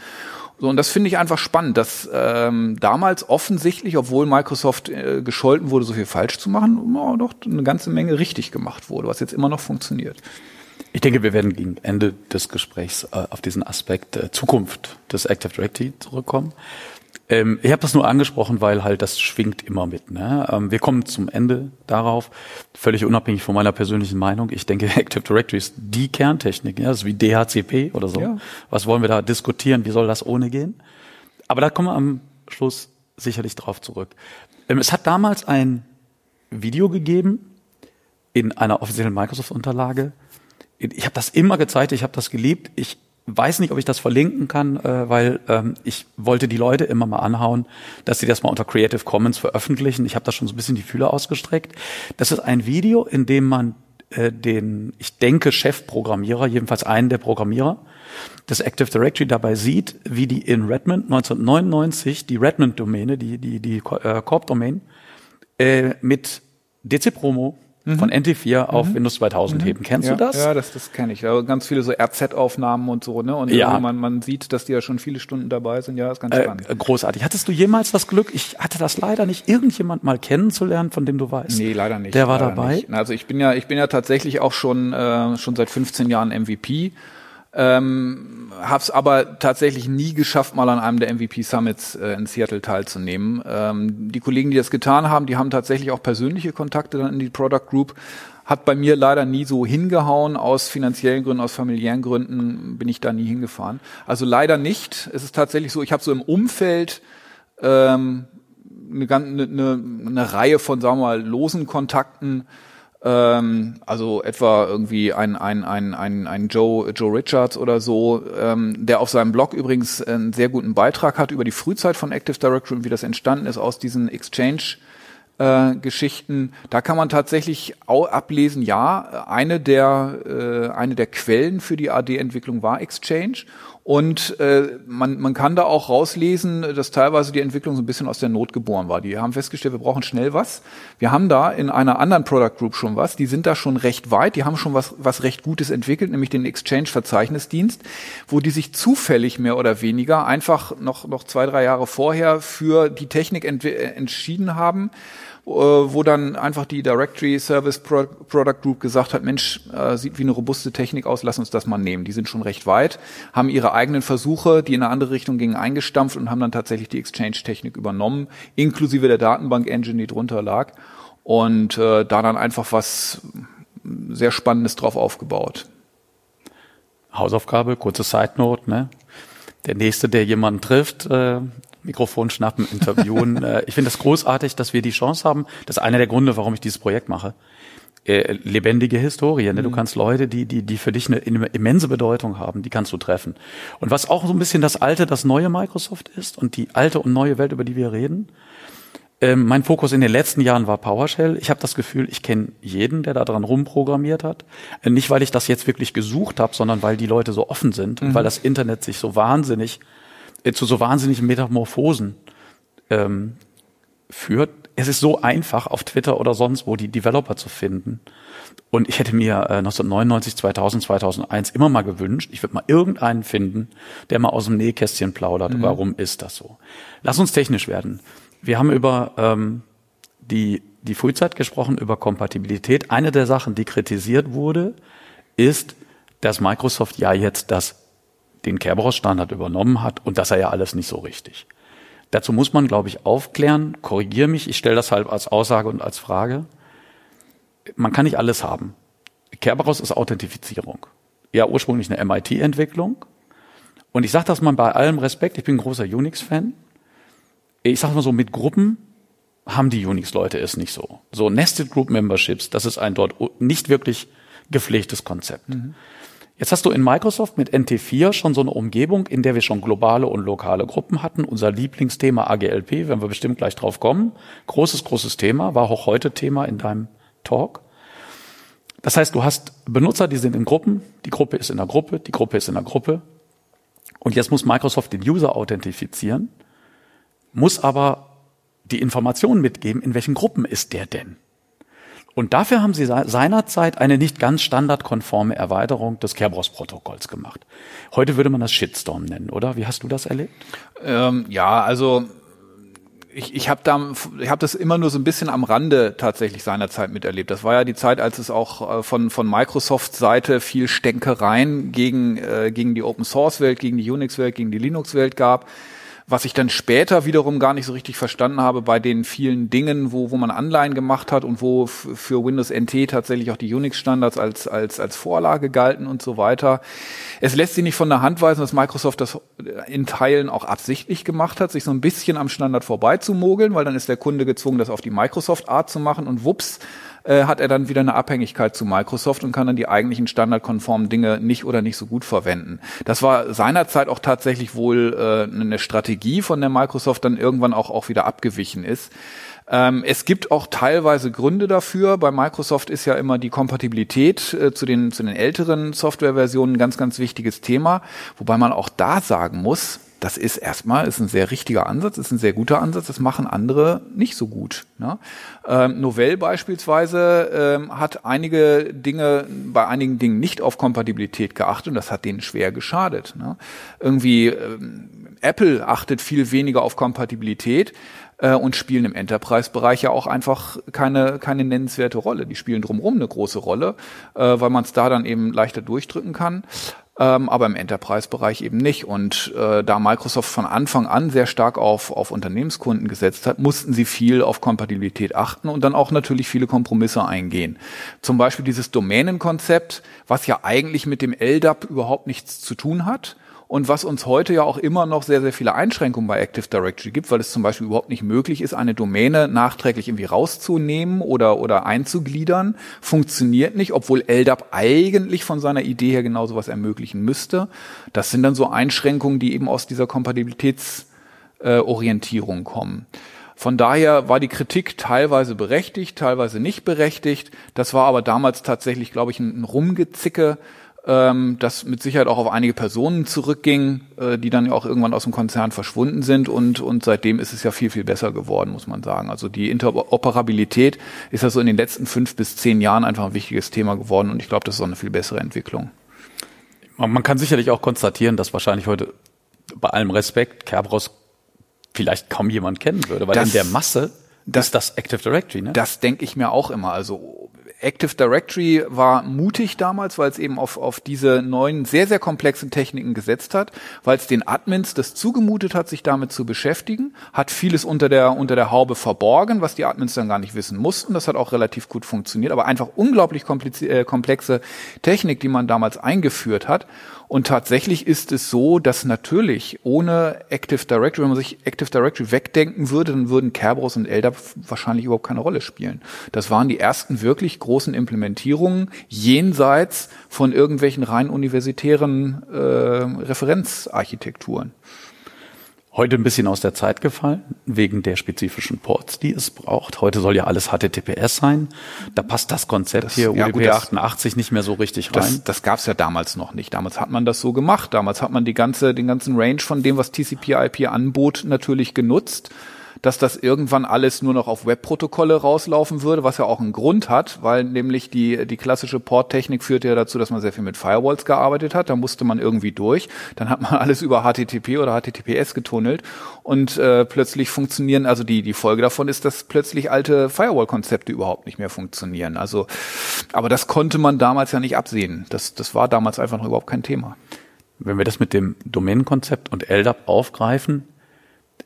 So, und das finde ich einfach spannend, dass ähm, damals offensichtlich, obwohl Microsoft äh, gescholten wurde, so viel falsch zu machen, oh, doch eine ganze Menge richtig gemacht wurde, was jetzt immer noch funktioniert. Ich denke, wir werden gegen Ende des Gesprächs äh, auf diesen Aspekt äh, Zukunft des Active Directory zurückkommen. Ähm, ich habe das nur angesprochen, weil halt das schwingt immer mit. Ne? Ähm, wir kommen zum Ende darauf, völlig unabhängig von meiner persönlichen Meinung. Ich denke, Active Directory ist die Kerntechnik. Ja? Das ist wie DHCP oder so. Ja. Was wollen wir da diskutieren? Wie soll das ohne gehen? Aber da kommen wir am Schluss sicherlich drauf zurück. Ähm, es hat damals ein Video gegeben in einer offiziellen Microsoft-Unterlage. Ich habe das immer gezeigt, ich habe das geliebt. Ich weiß nicht, ob ich das verlinken kann, äh, weil ähm, ich wollte die Leute immer mal anhauen, dass sie das mal unter Creative Commons veröffentlichen. Ich habe da schon so ein bisschen die Fühler ausgestreckt. Das ist ein Video, in dem man äh, den, ich denke, Chefprogrammierer, jedenfalls einen der Programmierer des Active Directory dabei sieht, wie die in Redmond 1999 die Redmond-Domäne, die, die, die äh, Corp-Domain, äh, mit DC Promo von NT4 auf mhm. Windows 2000 mhm. heben. Kennst ja, du das? Ja, das, das kenne ich. Ja, ganz viele so RZ-Aufnahmen und so, ne? Und ja. man, man sieht, dass die ja schon viele Stunden dabei sind. Ja, ist ganz äh, spannend. Äh, großartig. Hattest du jemals das Glück, ich hatte das leider nicht, irgendjemand mal kennenzulernen, von dem du weißt? Nee, leider nicht. Der war dabei? Nicht. Also ich bin ja, ich bin ja tatsächlich auch schon, äh, schon seit 15 Jahren MVP. Ähm, habe es aber tatsächlich nie geschafft, mal an einem der MVP Summits äh, in Seattle teilzunehmen. Ähm, die Kollegen, die das getan haben, die haben tatsächlich auch persönliche Kontakte dann in die Product Group. Hat bei mir leider nie so hingehauen. Aus finanziellen Gründen, aus familiären Gründen bin ich da nie hingefahren. Also leider nicht. Es ist tatsächlich so, ich habe so im Umfeld ähm, eine, eine, eine Reihe von, sagen wir mal, losen Kontakten, ähm, also etwa irgendwie ein, ein, ein, ein, ein Joe, Joe Richards oder so, ähm, der auf seinem Blog übrigens einen sehr guten Beitrag hat über die Frühzeit von Active Directory und wie das entstanden ist aus diesen Exchange äh, Geschichten. Da kann man tatsächlich auch ablesen, ja, eine der, äh, eine der Quellen für die AD-Entwicklung war Exchange und äh, man, man kann da auch rauslesen, dass teilweise die Entwicklung so ein bisschen aus der Not geboren war. Die haben festgestellt, wir brauchen schnell was. Wir haben da in einer anderen Product Group schon was. Die sind da schon recht weit. Die haben schon was, was recht Gutes entwickelt, nämlich den Exchange-Verzeichnisdienst, wo die sich zufällig mehr oder weniger einfach noch, noch zwei, drei Jahre vorher für die Technik entschieden haben äh, wo dann einfach die Directory Service Pro Product Group gesagt hat, Mensch, äh, sieht wie eine robuste Technik aus, lass uns das mal nehmen. Die sind schon recht weit, haben ihre eigenen Versuche, die in eine andere Richtung gingen, eingestampft und haben dann tatsächlich die Exchange-Technik übernommen, inklusive der Datenbank-Engine, die drunter lag. Und äh, da dann einfach was sehr Spannendes drauf aufgebaut. Hausaufgabe, kurze Side Note, ne? Der nächste, der jemanden trifft, äh, Mikrofon schnappen, interviewen. Äh, ich finde das großartig, dass wir die Chance haben. Das ist einer der Gründe, warum ich dieses Projekt mache. Äh, lebendige Historie. Ne? Du mhm. kannst Leute, die, die, die für dich eine, immense Bedeutung haben, die kannst du treffen. Und was auch so ein bisschen das alte, das neue Microsoft ist und die alte und neue Welt, über die wir reden. Ähm, mein Fokus in den letzten Jahren war PowerShell. Ich habe das Gefühl, ich kenne jeden, der da dran rumprogrammiert hat. Äh, nicht, weil ich das jetzt wirklich gesucht habe, sondern weil die Leute so offen sind mhm. und weil das Internet sich so wahnsinnig zu so wahnsinnigen Metamorphosen ähm, führt. Es ist so einfach, auf Twitter oder sonst wo die Developer zu finden. Und ich hätte mir äh, 1999, 2000, 2001 immer mal gewünscht, ich würde mal irgendeinen finden, der mal aus dem Nähkästchen plaudert. Mhm. Warum ist das so? Lass uns technisch werden. Wir haben über ähm, die, die Frühzeit gesprochen, über Kompatibilität. Eine der Sachen, die kritisiert wurde, ist, dass Microsoft ja jetzt das den Kerberos-Standard übernommen hat und das sei ja alles nicht so richtig. Dazu muss man, glaube ich, aufklären, korrigiere mich, ich stelle das halt als Aussage und als Frage. Man kann nicht alles haben. Kerberos ist Authentifizierung. Ja, ursprünglich eine MIT-Entwicklung. Und ich sage das mal bei allem Respekt, ich bin ein großer Unix-Fan. Ich sage mal so, mit Gruppen haben die Unix-Leute es nicht so. So Nested Group Memberships, das ist ein dort nicht wirklich gepflegtes Konzept. Mhm. Jetzt hast du in Microsoft mit NT4 schon so eine Umgebung, in der wir schon globale und lokale Gruppen hatten. Unser Lieblingsthema AGLP, werden wir bestimmt gleich drauf kommen. Großes, großes Thema, war auch heute Thema in deinem Talk. Das heißt, du hast Benutzer, die sind in Gruppen, die Gruppe ist in der Gruppe, die Gruppe ist in der Gruppe. Und jetzt muss Microsoft den User authentifizieren, muss aber die Informationen mitgeben, in welchen Gruppen ist der denn? Und dafür haben sie seinerzeit eine nicht ganz standardkonforme Erweiterung des Kerberos-Protokolls gemacht. Heute würde man das Shitstorm nennen, oder? Wie hast du das erlebt? Ähm, ja, also ich, ich habe da, ich habe das immer nur so ein bisschen am Rande tatsächlich seinerzeit miterlebt. Das war ja die Zeit, als es auch äh, von von Microsoft Seite viel Stänkereien gegen äh, gegen die Open Source Welt, gegen die Unix Welt, gegen die Linux Welt gab was ich dann später wiederum gar nicht so richtig verstanden habe bei den vielen Dingen, wo, wo man Anleihen gemacht hat und wo für Windows NT tatsächlich auch die Unix-Standards als, als, als Vorlage galten und so weiter. Es lässt sich nicht von der Hand weisen, dass Microsoft das in Teilen auch absichtlich gemacht hat, sich so ein bisschen am Standard vorbeizumogeln, weil dann ist der Kunde gezwungen, das auf die Microsoft-Art zu machen und wups, äh, hat er dann wieder eine Abhängigkeit zu Microsoft und kann dann die eigentlichen standardkonformen Dinge nicht oder nicht so gut verwenden. Das war seinerzeit auch tatsächlich wohl äh, eine Strategie, von der Microsoft dann irgendwann auch, auch wieder abgewichen ist. Ähm, es gibt auch teilweise Gründe dafür. Bei Microsoft ist ja immer die Kompatibilität äh, zu, den, zu den älteren Softwareversionen ein ganz, ganz wichtiges Thema. Wobei man auch da sagen muss, das ist erstmal ist ein sehr richtiger Ansatz, ist ein sehr guter Ansatz. Das machen andere nicht so gut. Ne? Ähm, Novell beispielsweise ähm, hat einige Dinge bei einigen Dingen nicht auf Kompatibilität geachtet und das hat denen schwer geschadet. Ne? Irgendwie ähm, Apple achtet viel weniger auf Kompatibilität äh, und spielen im Enterprise-Bereich ja auch einfach keine keine nennenswerte Rolle. Die spielen drumherum eine große Rolle, äh, weil man es da dann eben leichter durchdrücken kann ähm, aber im Enterprise-Bereich eben nicht. Und äh, da Microsoft von Anfang an sehr stark auf, auf Unternehmenskunden gesetzt hat, mussten sie viel auf Kompatibilität achten und dann auch natürlich viele Kompromisse eingehen. Zum Beispiel dieses Domänenkonzept, was ja eigentlich mit dem LDAP überhaupt nichts zu tun hat und was uns heute ja auch immer noch sehr, sehr viele Einschränkungen bei Active Directory gibt, weil es zum Beispiel überhaupt nicht möglich ist, eine Domäne nachträglich irgendwie rauszunehmen oder, oder einzugliedern, funktioniert nicht, obwohl LDAP eigentlich von seiner Idee her genau sowas ermöglichen müsste. Das sind dann so Einschränkungen, die eben aus dieser Kompatibilitätsorientierung äh, kommen. Von daher war die Kritik teilweise berechtigt, teilweise nicht berechtigt. Das war aber damals tatsächlich, glaube ich, ein Rumgezicke ähm, das mit Sicherheit auch auf einige Personen zurückging, äh, die dann ja auch irgendwann aus dem Konzern verschwunden sind und, und seitdem ist es ja viel, viel besser geworden, muss man sagen. Also die Interoperabilität ist ja so in den letzten fünf bis zehn Jahren einfach ein wichtiges Thema geworden und ich glaube, das ist auch eine viel bessere Entwicklung. Man kann sicherlich auch konstatieren, dass wahrscheinlich heute bei allem Respekt Kerberos vielleicht kaum jemand kennen würde, weil das, in der Masse das, ist das Active Directory, ne? Das denke ich mir auch immer. Also Active Directory war mutig damals, weil es eben auf, auf diese neuen, sehr, sehr komplexen Techniken gesetzt hat, weil es den Admins das zugemutet hat, sich damit zu beschäftigen, hat vieles unter der, unter der Haube verborgen, was die Admins dann gar nicht wissen mussten. Das hat auch relativ gut funktioniert, aber einfach unglaublich äh, komplexe Technik, die man damals eingeführt hat. Und tatsächlich ist es so, dass natürlich ohne Active Directory, wenn man sich Active Directory wegdenken würde, dann würden Kerberos und LDAP wahrscheinlich überhaupt keine Rolle spielen. Das waren die ersten wirklich großen Implementierungen jenseits von irgendwelchen rein universitären äh, Referenzarchitekturen heute ein bisschen aus der Zeit gefallen, wegen der spezifischen Ports, die es braucht. Heute soll ja alles HTTPS sein. Da passt das Konzept das, hier ja, UDP 88 nicht mehr so richtig rein. Das, das gab es ja damals noch nicht. Damals hat man das so gemacht. Damals hat man die ganze, den ganzen Range von dem, was TCP/IP anbot, natürlich genutzt dass das irgendwann alles nur noch auf Webprotokolle rauslaufen würde, was ja auch einen Grund hat, weil nämlich die, die klassische Porttechnik führte ja dazu, dass man sehr viel mit Firewalls gearbeitet hat. Da musste man irgendwie durch. Dann hat man alles über HTTP oder HTTPS getunnelt und äh, plötzlich funktionieren, also die, die Folge davon ist, dass plötzlich alte Firewall-Konzepte überhaupt nicht mehr funktionieren. Also, aber das konnte man damals ja nicht absehen. Das, das war damals einfach noch überhaupt kein Thema. Wenn wir das mit dem Domänenkonzept und LDAP aufgreifen,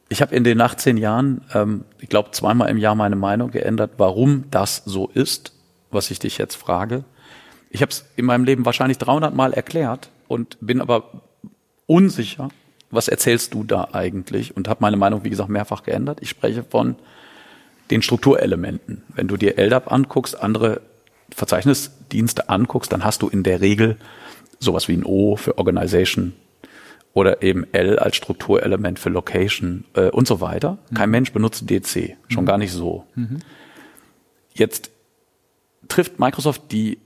ich habe in den 18 Jahren, ähm, ich glaube, zweimal im Jahr meine Meinung geändert, warum das so ist, was ich dich jetzt frage. Ich habe es in meinem Leben wahrscheinlich 300 Mal erklärt und bin aber unsicher, was erzählst du da eigentlich? Und habe meine Meinung, wie gesagt, mehrfach geändert. Ich spreche von den Strukturelementen. Wenn du dir LDAP anguckst, andere Verzeichnisdienste anguckst, dann hast du in der Regel sowas wie ein O für Organization, oder eben L als Strukturelement für Location äh, und so weiter. Mhm. Kein Mensch benutzt DC, schon mhm. gar nicht so. Mhm. Jetzt trifft Microsoft die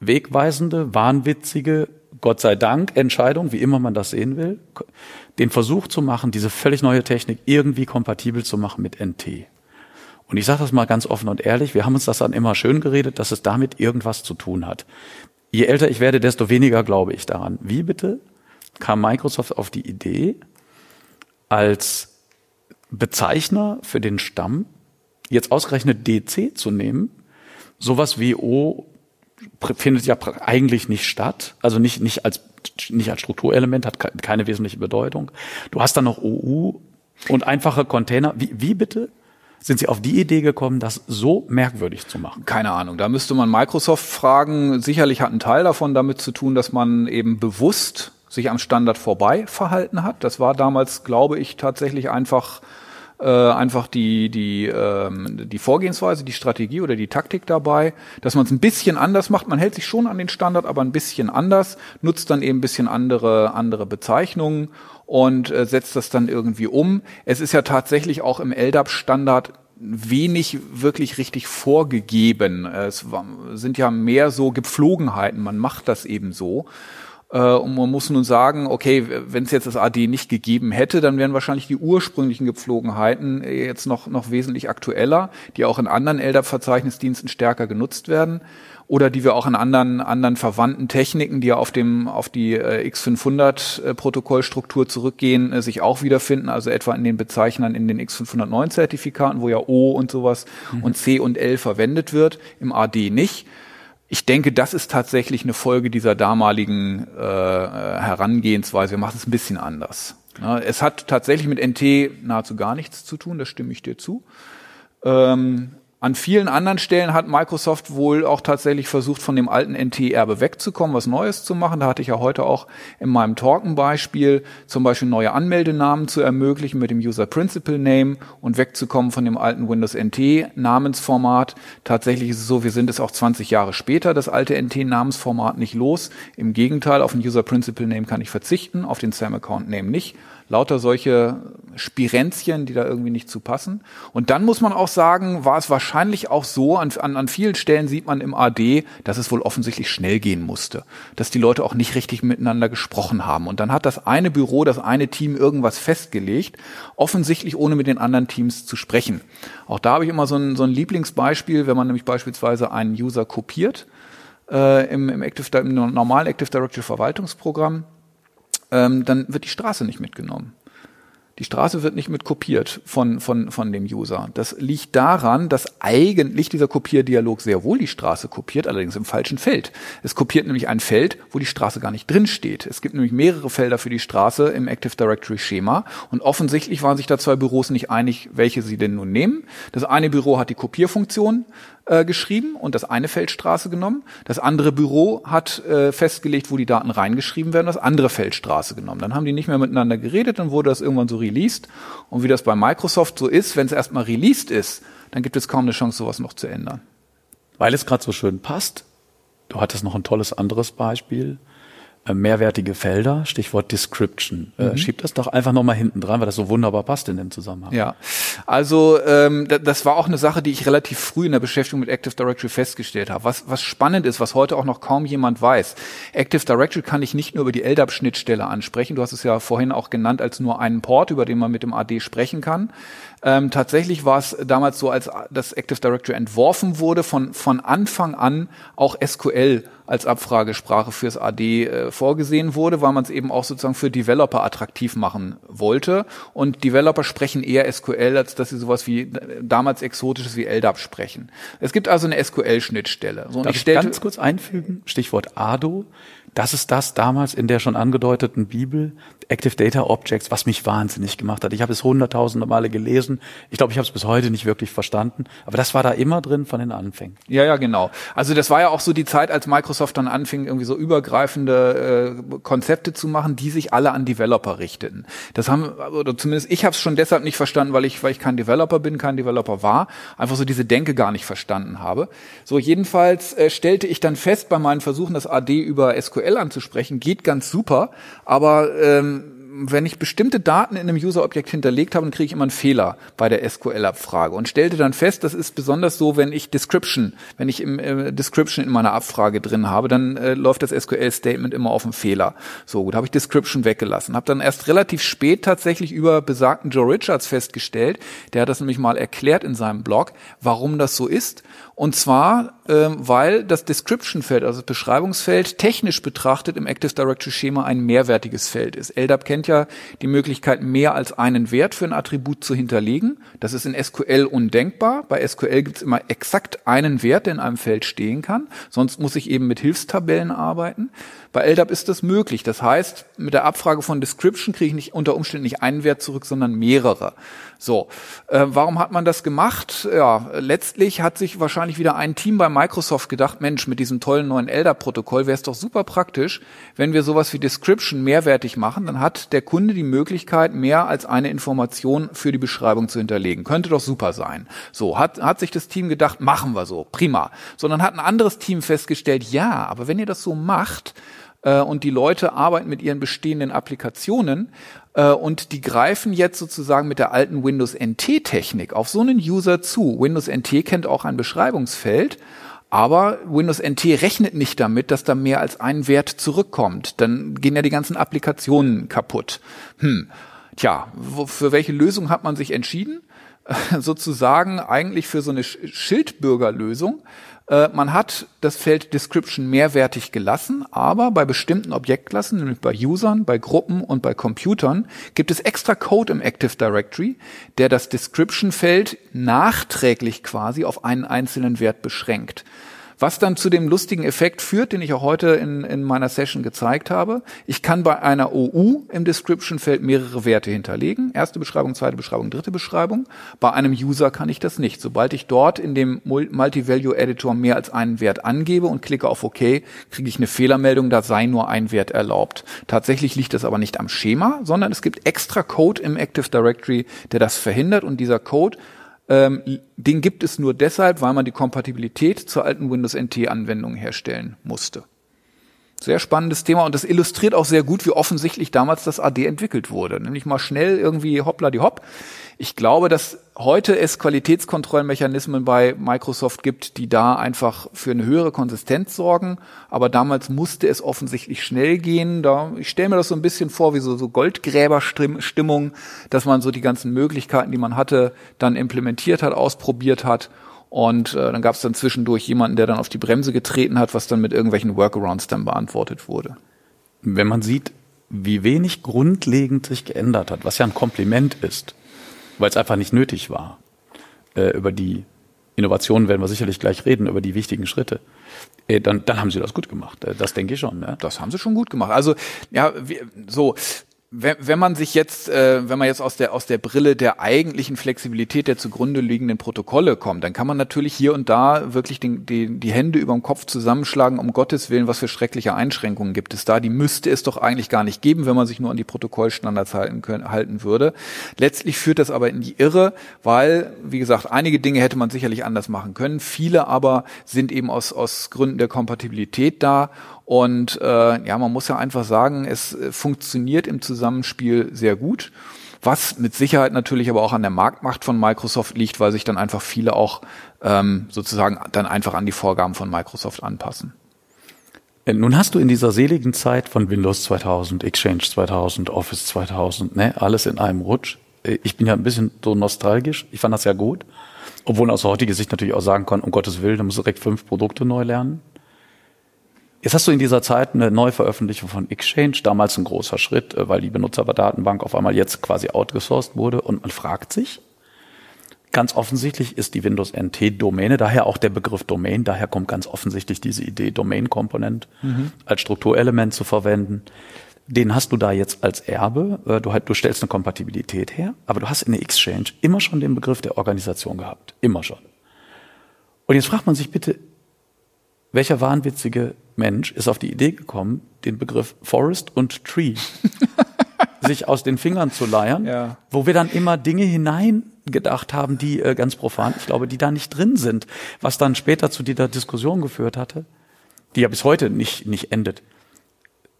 wegweisende, wahnwitzige, Gott sei Dank Entscheidung, wie immer man das sehen will, den Versuch zu machen, diese völlig neue Technik irgendwie kompatibel zu machen mit NT. Und ich sage das mal ganz offen und ehrlich, wir haben uns das dann immer schön geredet, dass es damit irgendwas zu tun hat. Je älter ich werde, desto weniger glaube ich daran. Wie bitte? Kam Microsoft auf die Idee, als Bezeichner für den Stamm jetzt ausgerechnet DC zu nehmen. Sowas wie O findet ja eigentlich nicht statt, also nicht, nicht als nicht als Strukturelement, hat keine wesentliche Bedeutung. Du hast dann noch OU und einfache Container. Wie, wie bitte? sind Sie auf die Idee gekommen, das so merkwürdig zu machen? Keine Ahnung. Da müsste man Microsoft fragen. Sicherlich hat ein Teil davon damit zu tun, dass man eben bewusst sich am Standard vorbei verhalten hat. Das war damals, glaube ich, tatsächlich einfach äh, einfach die die ähm, die Vorgehensweise, die Strategie oder die Taktik dabei, dass man es ein bisschen anders macht. Man hält sich schon an den Standard, aber ein bisschen anders, nutzt dann eben ein bisschen andere andere Bezeichnungen und äh, setzt das dann irgendwie um. Es ist ja tatsächlich auch im LDAP-Standard wenig wirklich richtig vorgegeben. Es sind ja mehr so Gepflogenheiten. Man macht das eben so. Äh, und man muss nun sagen, okay, wenn es jetzt das AD nicht gegeben hätte, dann wären wahrscheinlich die ursprünglichen Gepflogenheiten äh, jetzt noch, noch wesentlich aktueller, die auch in anderen LDAP-Verzeichnisdiensten stärker genutzt werden oder die wir auch in anderen, anderen verwandten Techniken, die ja auf dem, auf die äh, X500 Protokollstruktur zurückgehen, sich auch wiederfinden, also etwa in den Bezeichnern in den X509 Zertifikaten, wo ja O und sowas mhm. und C und L verwendet wird, im AD nicht ich denke, das ist tatsächlich eine Folge dieser damaligen äh, Herangehensweise. Wir machen es ein bisschen anders. Ja, es hat tatsächlich mit NT nahezu gar nichts zu tun, das stimme ich dir zu. Ähm, An vielen anderen Stellen hat Microsoft wohl auch tatsächlich versucht, von dem alten NT-Erbe wegzukommen, was Neues zu machen. Da hatte ich ja heute auch in meinem Talk ein Beispiel, zum Beispiel neue Anmeldenamen zu ermöglichen mit dem User Principal Name und wegzukommen von dem alten Windows NT Namensformat. Tatsächlich ist es so, wir sind es auch 20 Jahre später, das alte NT Namensformat nicht los. Im Gegenteil, auf den User Principal Name kann ich verzichten, auf den SAM Account Name nicht lauter solche Spirenzchen, die da irgendwie nicht zu passen. Und dann muss man auch sagen, war es wahrscheinlich auch so, an, an, an vielen Stellen sieht man im AD, dass es wohl offensichtlich schnell gehen musste, dass die Leute auch nicht richtig miteinander gesprochen haben. Und dann hat das eine Büro, das eine Team irgendwas festgelegt, offensichtlich ohne mit den anderen Teams zu sprechen. Auch da habe ich immer so ein, so ein Lieblingsbeispiel, wenn man nämlich beispielsweise einen User kopiert äh, im, im, Active, im normalen Active Directory Verwaltungsprogramm ähm, dann wird die Straße nicht mitgenommen. Die Straße wird nicht mit kopiert von, von, von dem User. Das liegt daran, dass eigentlich dieser Kopierdialog sehr wohl die Straße kopiert, allerdings im falschen Feld. Es kopiert nämlich ein Feld, wo die Straße gar nicht drin steht. Es gibt nämlich mehrere Felder für die Straße im Active Directory Schema und offensichtlich waren sich da zwei Büros nicht einig, welche sie denn nun nehmen. Das eine Büro hat die Kopierfunktion äh, geschrieben und das eine Feldstraße genommen. Das andere Büro hat äh, festgelegt, wo die Daten reingeschrieben werden, das andere Feldstraße genommen. Dann haben die nicht mehr miteinander geredet, dann wurde das irgendwann so released. Und wie das bei Microsoft so ist, wenn es erstmal released ist, dann gibt es kaum eine Chance, sowas noch zu ändern. Weil es gerade so schön passt, du hattest noch ein tolles anderes Beispiel. Äh, mehrwertige Felder, Stichwort Description. Äh, mhm. Schiebt das doch einfach nochmal hinten dran, weil das so wunderbar passt in dem Zusammenhang. Ja, also ähm, das war auch eine Sache, die ich relativ früh in der Beschäftigung mit Active Directory festgestellt habe. Was, was spannend ist, was heute auch noch kaum jemand weiß. Active Directory kann ich nicht nur über die LDAP-Schnittstelle ansprechen. Du hast es ja vorhin auch genannt als nur einen Port, über den man mit dem AD sprechen kann. Ähm, tatsächlich war es damals so, als das Active Directory entworfen wurde, von, von Anfang an auch SQL als Abfragesprache fürs AD äh, vorgesehen wurde, weil man es eben auch sozusagen für Developer attraktiv machen wollte. Und Developer sprechen eher SQL, als dass sie sowas wie äh, damals exotisches wie LDAP sprechen. Es gibt also eine SQL-Schnittstelle. So, Darf ich, ich ganz kurz einfügen? Stichwort ADO. Das ist das damals in der schon angedeuteten Bibel, Active Data Objects, was mich wahnsinnig gemacht hat. Ich habe es hunderttausende Male gelesen. Ich glaube, ich habe es bis heute nicht wirklich verstanden. Aber das war da immer drin von den Anfängen. Ja, ja, genau. Also das war ja auch so die Zeit, als Microsoft dann anfing, irgendwie so übergreifende äh, Konzepte zu machen, die sich alle an Developer richteten. Das haben, oder zumindest ich habe es schon deshalb nicht verstanden, weil ich, weil ich kein Developer bin, kein Developer war, einfach so diese Denke gar nicht verstanden habe. So jedenfalls äh, stellte ich dann fest bei meinen Versuchen, das AD über SQL SQL anzusprechen, geht ganz super, aber ähm, wenn ich bestimmte Daten in einem User-Objekt hinterlegt habe, dann kriege ich immer einen Fehler bei der SQL-Abfrage und stellte dann fest, das ist besonders so, wenn ich Description, wenn ich im äh, Description in meiner Abfrage drin habe, dann äh, läuft das SQL-Statement immer auf einen Fehler. So gut, habe ich Description weggelassen, habe dann erst relativ spät tatsächlich über besagten Joe Richards festgestellt, der hat das nämlich mal erklärt in seinem Blog, warum das so ist und zwar, ähm, weil das Description-Feld, also das Beschreibungsfeld, technisch betrachtet im Active Directory-Schema ein mehrwertiges Feld ist. LDAP kennt ja die Möglichkeit, mehr als einen Wert für ein Attribut zu hinterlegen. Das ist in SQL undenkbar. Bei SQL gibt es immer exakt einen Wert, der in einem Feld stehen kann. Sonst muss ich eben mit Hilfstabellen arbeiten. Bei LDAP ist das möglich. Das heißt, mit der Abfrage von Description kriege ich nicht unter Umständen nicht einen Wert zurück, sondern mehrere. So, äh, warum hat man das gemacht? Ja, letztlich hat sich wahrscheinlich wieder ein Team bei Microsoft gedacht, Mensch, mit diesem tollen neuen LDAP-Protokoll wäre es doch super praktisch, wenn wir sowas wie Description mehrwertig machen, dann hat der Kunde die Möglichkeit, mehr als eine Information für die Beschreibung zu hinterlegen. Könnte doch super sein. So, hat, hat sich das Team gedacht, machen wir so, prima. Sondern hat ein anderes Team festgestellt, ja, aber wenn ihr das so macht, äh, und die Leute arbeiten mit ihren bestehenden Applikationen äh, und die greifen jetzt sozusagen mit der alten Windows NT Technik auf so einen User zu. Windows NT kennt auch ein Beschreibungsfeld. Aber Windows NT rechnet nicht damit, dass da mehr als ein Wert zurückkommt. Dann gehen ja die ganzen Applikationen kaputt. Hm. Tja, für welche Lösung hat man sich entschieden? sozusagen eigentlich für so eine Schildbürgerlösung. Äh, man hat das Feld Description mehrwertig gelassen, aber bei bestimmten Objektklassen, nämlich bei Usern, bei Gruppen und bei Computern, gibt es extra Code im Active Directory, der das Description-Feld nachträglich quasi auf einen einzelnen Wert beschränkt. Was dann zu dem lustigen Effekt führt, den ich auch heute in, in meiner Session gezeigt habe. Ich kann bei einer OU im Description-Feld mehrere Werte hinterlegen. Erste Beschreibung, zweite Beschreibung, dritte Beschreibung. Bei einem User kann ich das nicht. Sobald ich dort in dem Multi-Value-Editor mehr als einen Wert angebe und klicke auf OK, kriege ich eine Fehlermeldung, da sei nur ein Wert erlaubt. Tatsächlich liegt das aber nicht am Schema, sondern es gibt extra Code im Active Directory, der das verhindert und dieser Code ähm, den gibt es nur deshalb, weil man die Kompatibilität zur alten Windows NT-Anwendung herstellen musste. Sehr spannendes Thema und das illustriert auch sehr gut, wie offensichtlich damals das AD entwickelt wurde. Nämlich mal schnell irgendwie hoppla die hopp ich glaube, dass heute es Qualitätskontrollmechanismen bei Microsoft gibt, die da einfach für eine höhere Konsistenz sorgen. Aber damals musste es offensichtlich schnell gehen. Da, ich stelle mir das so ein bisschen vor wie so, so Goldgräberstimmung, dass man so die ganzen Möglichkeiten, die man hatte, dann implementiert hat, ausprobiert hat. Und äh, dann gab es dann zwischendurch jemanden, der dann auf die Bremse getreten hat, was dann mit irgendwelchen Workarounds dann beantwortet wurde. Wenn man sieht, wie wenig grundlegend sich geändert hat, was ja ein Kompliment ist, weil es einfach nicht nötig war. Äh, über die Innovationen werden wir sicherlich gleich reden, über die wichtigen Schritte. Äh, dann, dann haben sie das gut gemacht. Äh, das denke ich schon. Ne? Das haben sie schon gut gemacht. Also ja, wir, so wenn, wenn man sich jetzt, äh, wenn man jetzt aus der aus der Brille der eigentlichen Flexibilität der zugrunde liegenden Protokolle kommt, dann kann man natürlich hier und da wirklich den, die, die Hände über dem Kopf zusammenschlagen, um Gottes Willen, was für schreckliche Einschränkungen gibt es da. Die müsste es doch eigentlich gar nicht geben, wenn man sich nur an die Protokollstandards halten, können, halten würde. Letztlich führt das aber in die Irre, weil, wie gesagt, einige Dinge hätte man sicherlich anders machen können. Viele aber sind eben aus, aus Gründen der Kompatibilität da und äh, ja, man muss ja einfach sagen, es äh, funktioniert im Zusammenspiel sehr gut. Was mit Sicherheit natürlich aber auch an der Marktmacht von Microsoft liegt, weil sich dann einfach viele auch ähm, sozusagen dann einfach an die Vorgaben von Microsoft anpassen. Äh, nun hast du in dieser seligen Zeit von Windows 2000, Exchange 2000, Office 2000, ne, alles in einem Rutsch. Äh, ich bin ja ein bisschen so nostalgisch. Ich fand das ja gut. Obwohl aus heutiger Sicht natürlich auch sagen kann, um Gottes Willen, da muss direkt fünf Produkte neu lernen. Jetzt hast du in dieser Zeit eine Neuveröffentlichung von Exchange, damals ein großer Schritt, äh, weil die Benutzerdatenbank auf einmal jetzt quasi outgesourced wurde und man fragt sich, ganz offensichtlich ist die Windows NT Domäne, daher auch der Begriff Domain, daher kommt ganz offensichtlich diese Idee, Domain Component mhm. als Strukturelement zu verwenden. Den hast du da jetzt als Erbe. Äh, du, halt, du stellst eine Kompatibilität her, aber du hast in der Exchange immer schon den Begriff der Organisation gehabt. Immer schon. Und jetzt fragt man sich bitte, welcher wahnwitzige Mensch ist auf die Idee gekommen, den Begriff Forest und Tree sich aus den Fingern zu leiern, ja. wo wir dann immer Dinge hineingedacht haben, die äh, ganz profan, ich glaube, die da nicht drin sind, was dann später zu dieser Diskussion geführt hatte, die ja bis heute nicht, nicht endet.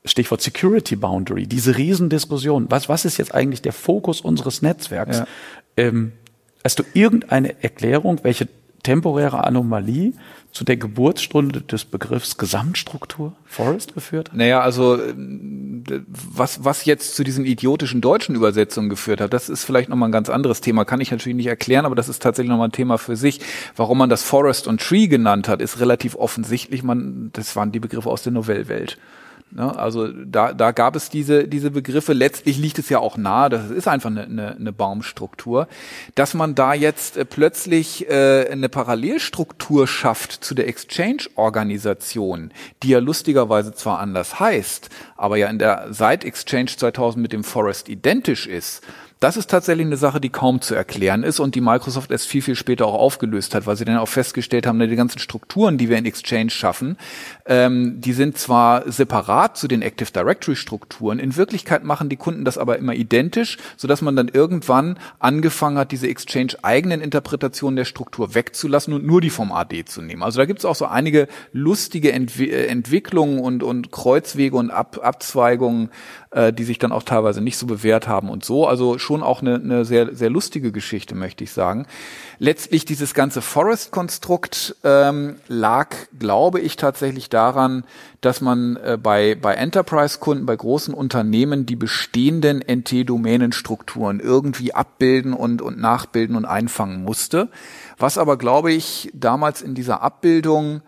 Stichwort Security Boundary, diese Riesendiskussion. Was, was ist jetzt eigentlich der Fokus unseres Netzwerks? Ja. Ähm, hast du irgendeine Erklärung, welche temporäre Anomalie zu der Geburtsstunde des Begriffs Gesamtstruktur Forest geführt hat? Naja, also äh, was, was jetzt zu diesen idiotischen deutschen Übersetzungen geführt hat, das ist vielleicht nochmal ein ganz anderes Thema, kann ich natürlich nicht erklären, aber das ist tatsächlich nochmal ein Thema für sich. Warum man das Forest und Tree genannt hat, ist relativ offensichtlich. Man, das waren die Begriffe aus der Novellwelt. Ne? Also da, da gab es diese, diese Begriffe. Letztlich liegt es ja auch nahe, das ist einfach eine, eine, eine Baumstruktur. Dass man da jetzt äh, plötzlich äh, eine Parallelstruktur schafft zu der Exchange-Organisation, die ja lustigerweise zwar anders heißt, aber ja in der seit Exchange 2000 mit dem Forest identisch ist, das ist tatsächlich eine Sache, die kaum zu erklären ist und die Microsoft erst viel, viel später auch aufgelöst hat, weil sie dann auch festgestellt haben, die ganzen Strukturen, die wir in Exchange schaffen, ähm, die sind zwar separat zu den Active Directory Strukturen, in Wirklichkeit machen die Kunden das aber immer identisch, sodass man dann irgendwann angefangen hat, diese Exchange eigenen Interpretationen der Struktur wegzulassen und nur die vom AD zu nehmen. Also da gibt es auch so einige lustige Entwi äh, Entwicklungen und, und Kreuzwege und Ab Abzweigungen, äh, die sich dann auch teilweise nicht so bewährt haben und so. Also schon auch eine, eine sehr, sehr lustige Geschichte, möchte ich sagen. Letztlich dieses ganze Forest-Konstrukt ähm, lag, glaube ich, tatsächlich daran, dass man äh, bei, bei Enterprise-Kunden, bei großen Unternehmen die bestehenden NT-Domänenstrukturen irgendwie abbilden und, und nachbilden und einfangen musste. Was aber, glaube ich, damals in dieser Abbildung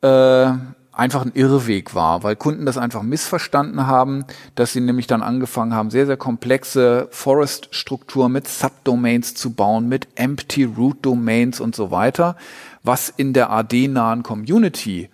äh, einfach ein Irrweg war, weil Kunden das einfach missverstanden haben, dass sie nämlich dann angefangen haben, sehr, sehr komplexe Forest-Strukturen mit Subdomains zu bauen, mit Empty Root Domains und so weiter, was in der AD-nahen Community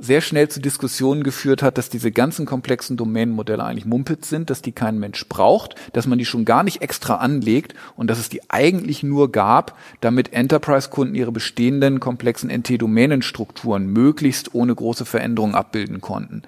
sehr schnell zu Diskussionen geführt hat, dass diese ganzen komplexen Domänenmodelle eigentlich Mumpitz sind, dass die kein Mensch braucht, dass man die schon gar nicht extra anlegt und dass es die eigentlich nur gab, damit Enterprise-Kunden ihre bestehenden komplexen NT-Domänenstrukturen möglichst ohne große Veränderungen abbilden konnten.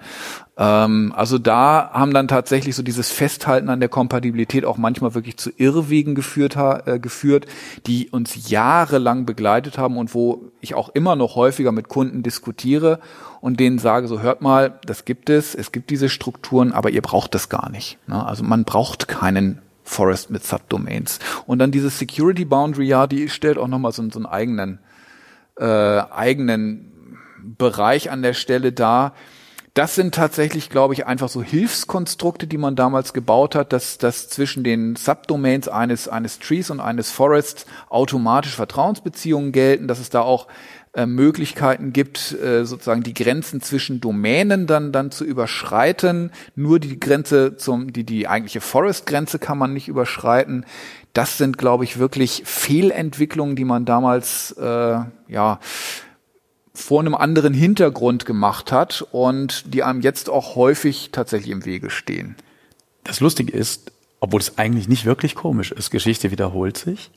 Ähm, also da haben dann tatsächlich so dieses Festhalten an der Kompatibilität auch manchmal wirklich zu Irrwegen geführt, äh, geführt, die uns jahrelang begleitet haben und wo ich auch immer noch häufiger mit Kunden diskutiere und denen sage, so hört mal, das gibt es, es gibt diese Strukturen, aber ihr braucht das gar nicht. Ne? Also man braucht keinen Forest mit Subdomains. Und dann diese Security Boundary, ja, die stellt auch nochmal so, so einen eigenen, äh, eigenen Bereich an der Stelle dar das sind tatsächlich, glaube ich, einfach so Hilfskonstrukte, die man damals gebaut hat, dass, dass zwischen den Subdomains eines, eines Trees und eines Forests automatisch Vertrauensbeziehungen gelten, dass es da auch äh, Möglichkeiten gibt, äh, sozusagen die Grenzen zwischen Domänen dann, dann zu überschreiten. Nur die Grenze zum, die, die eigentliche Forest-Grenze kann man nicht überschreiten. Das sind, glaube ich, wirklich Fehlentwicklungen, die man damals, äh, ja, vor einem anderen Hintergrund gemacht hat und die einem jetzt auch häufig tatsächlich im Wege stehen. Das Lustige ist, obwohl es eigentlich nicht wirklich komisch ist, Geschichte wiederholt sich.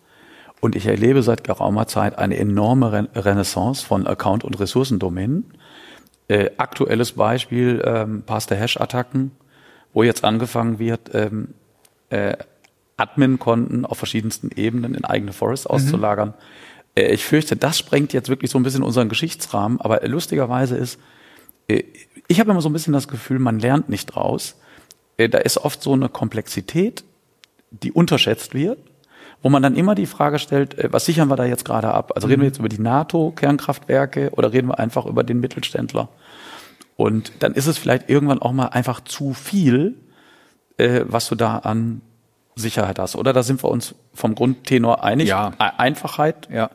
Und ich erlebe seit geraumer Zeit eine enorme Renaissance von Account- und Ressourcendomänen. Äh, aktuelles Beispiel, ähm, Paste-Hash-Attacken, wo jetzt angefangen wird, ähm, äh, Admin-Konten auf verschiedensten Ebenen in eigene Forest mhm. auszulagern. Äh, ich fürchte, das sprengt jetzt wirklich so ein bisschen unseren Geschichtsrahmen, aber lustigerweise ist, äh, ich habe immer so ein bisschen das Gefühl, man lernt nicht draus. Äh, da ist oft so eine Komplexität, die unterschätzt wird, wo man dann immer die Frage stellt, was sichern wir da jetzt gerade ab? Also reden wir mhm. jetzt über die NATO-Kernkraftwerke oder reden wir einfach über den Mittelständler? Und dann ist es vielleicht irgendwann auch mal einfach zu viel, was du da an Sicherheit hast. Oder da sind wir uns vom Grundtenor einig. Ja. Einfachheit. Ja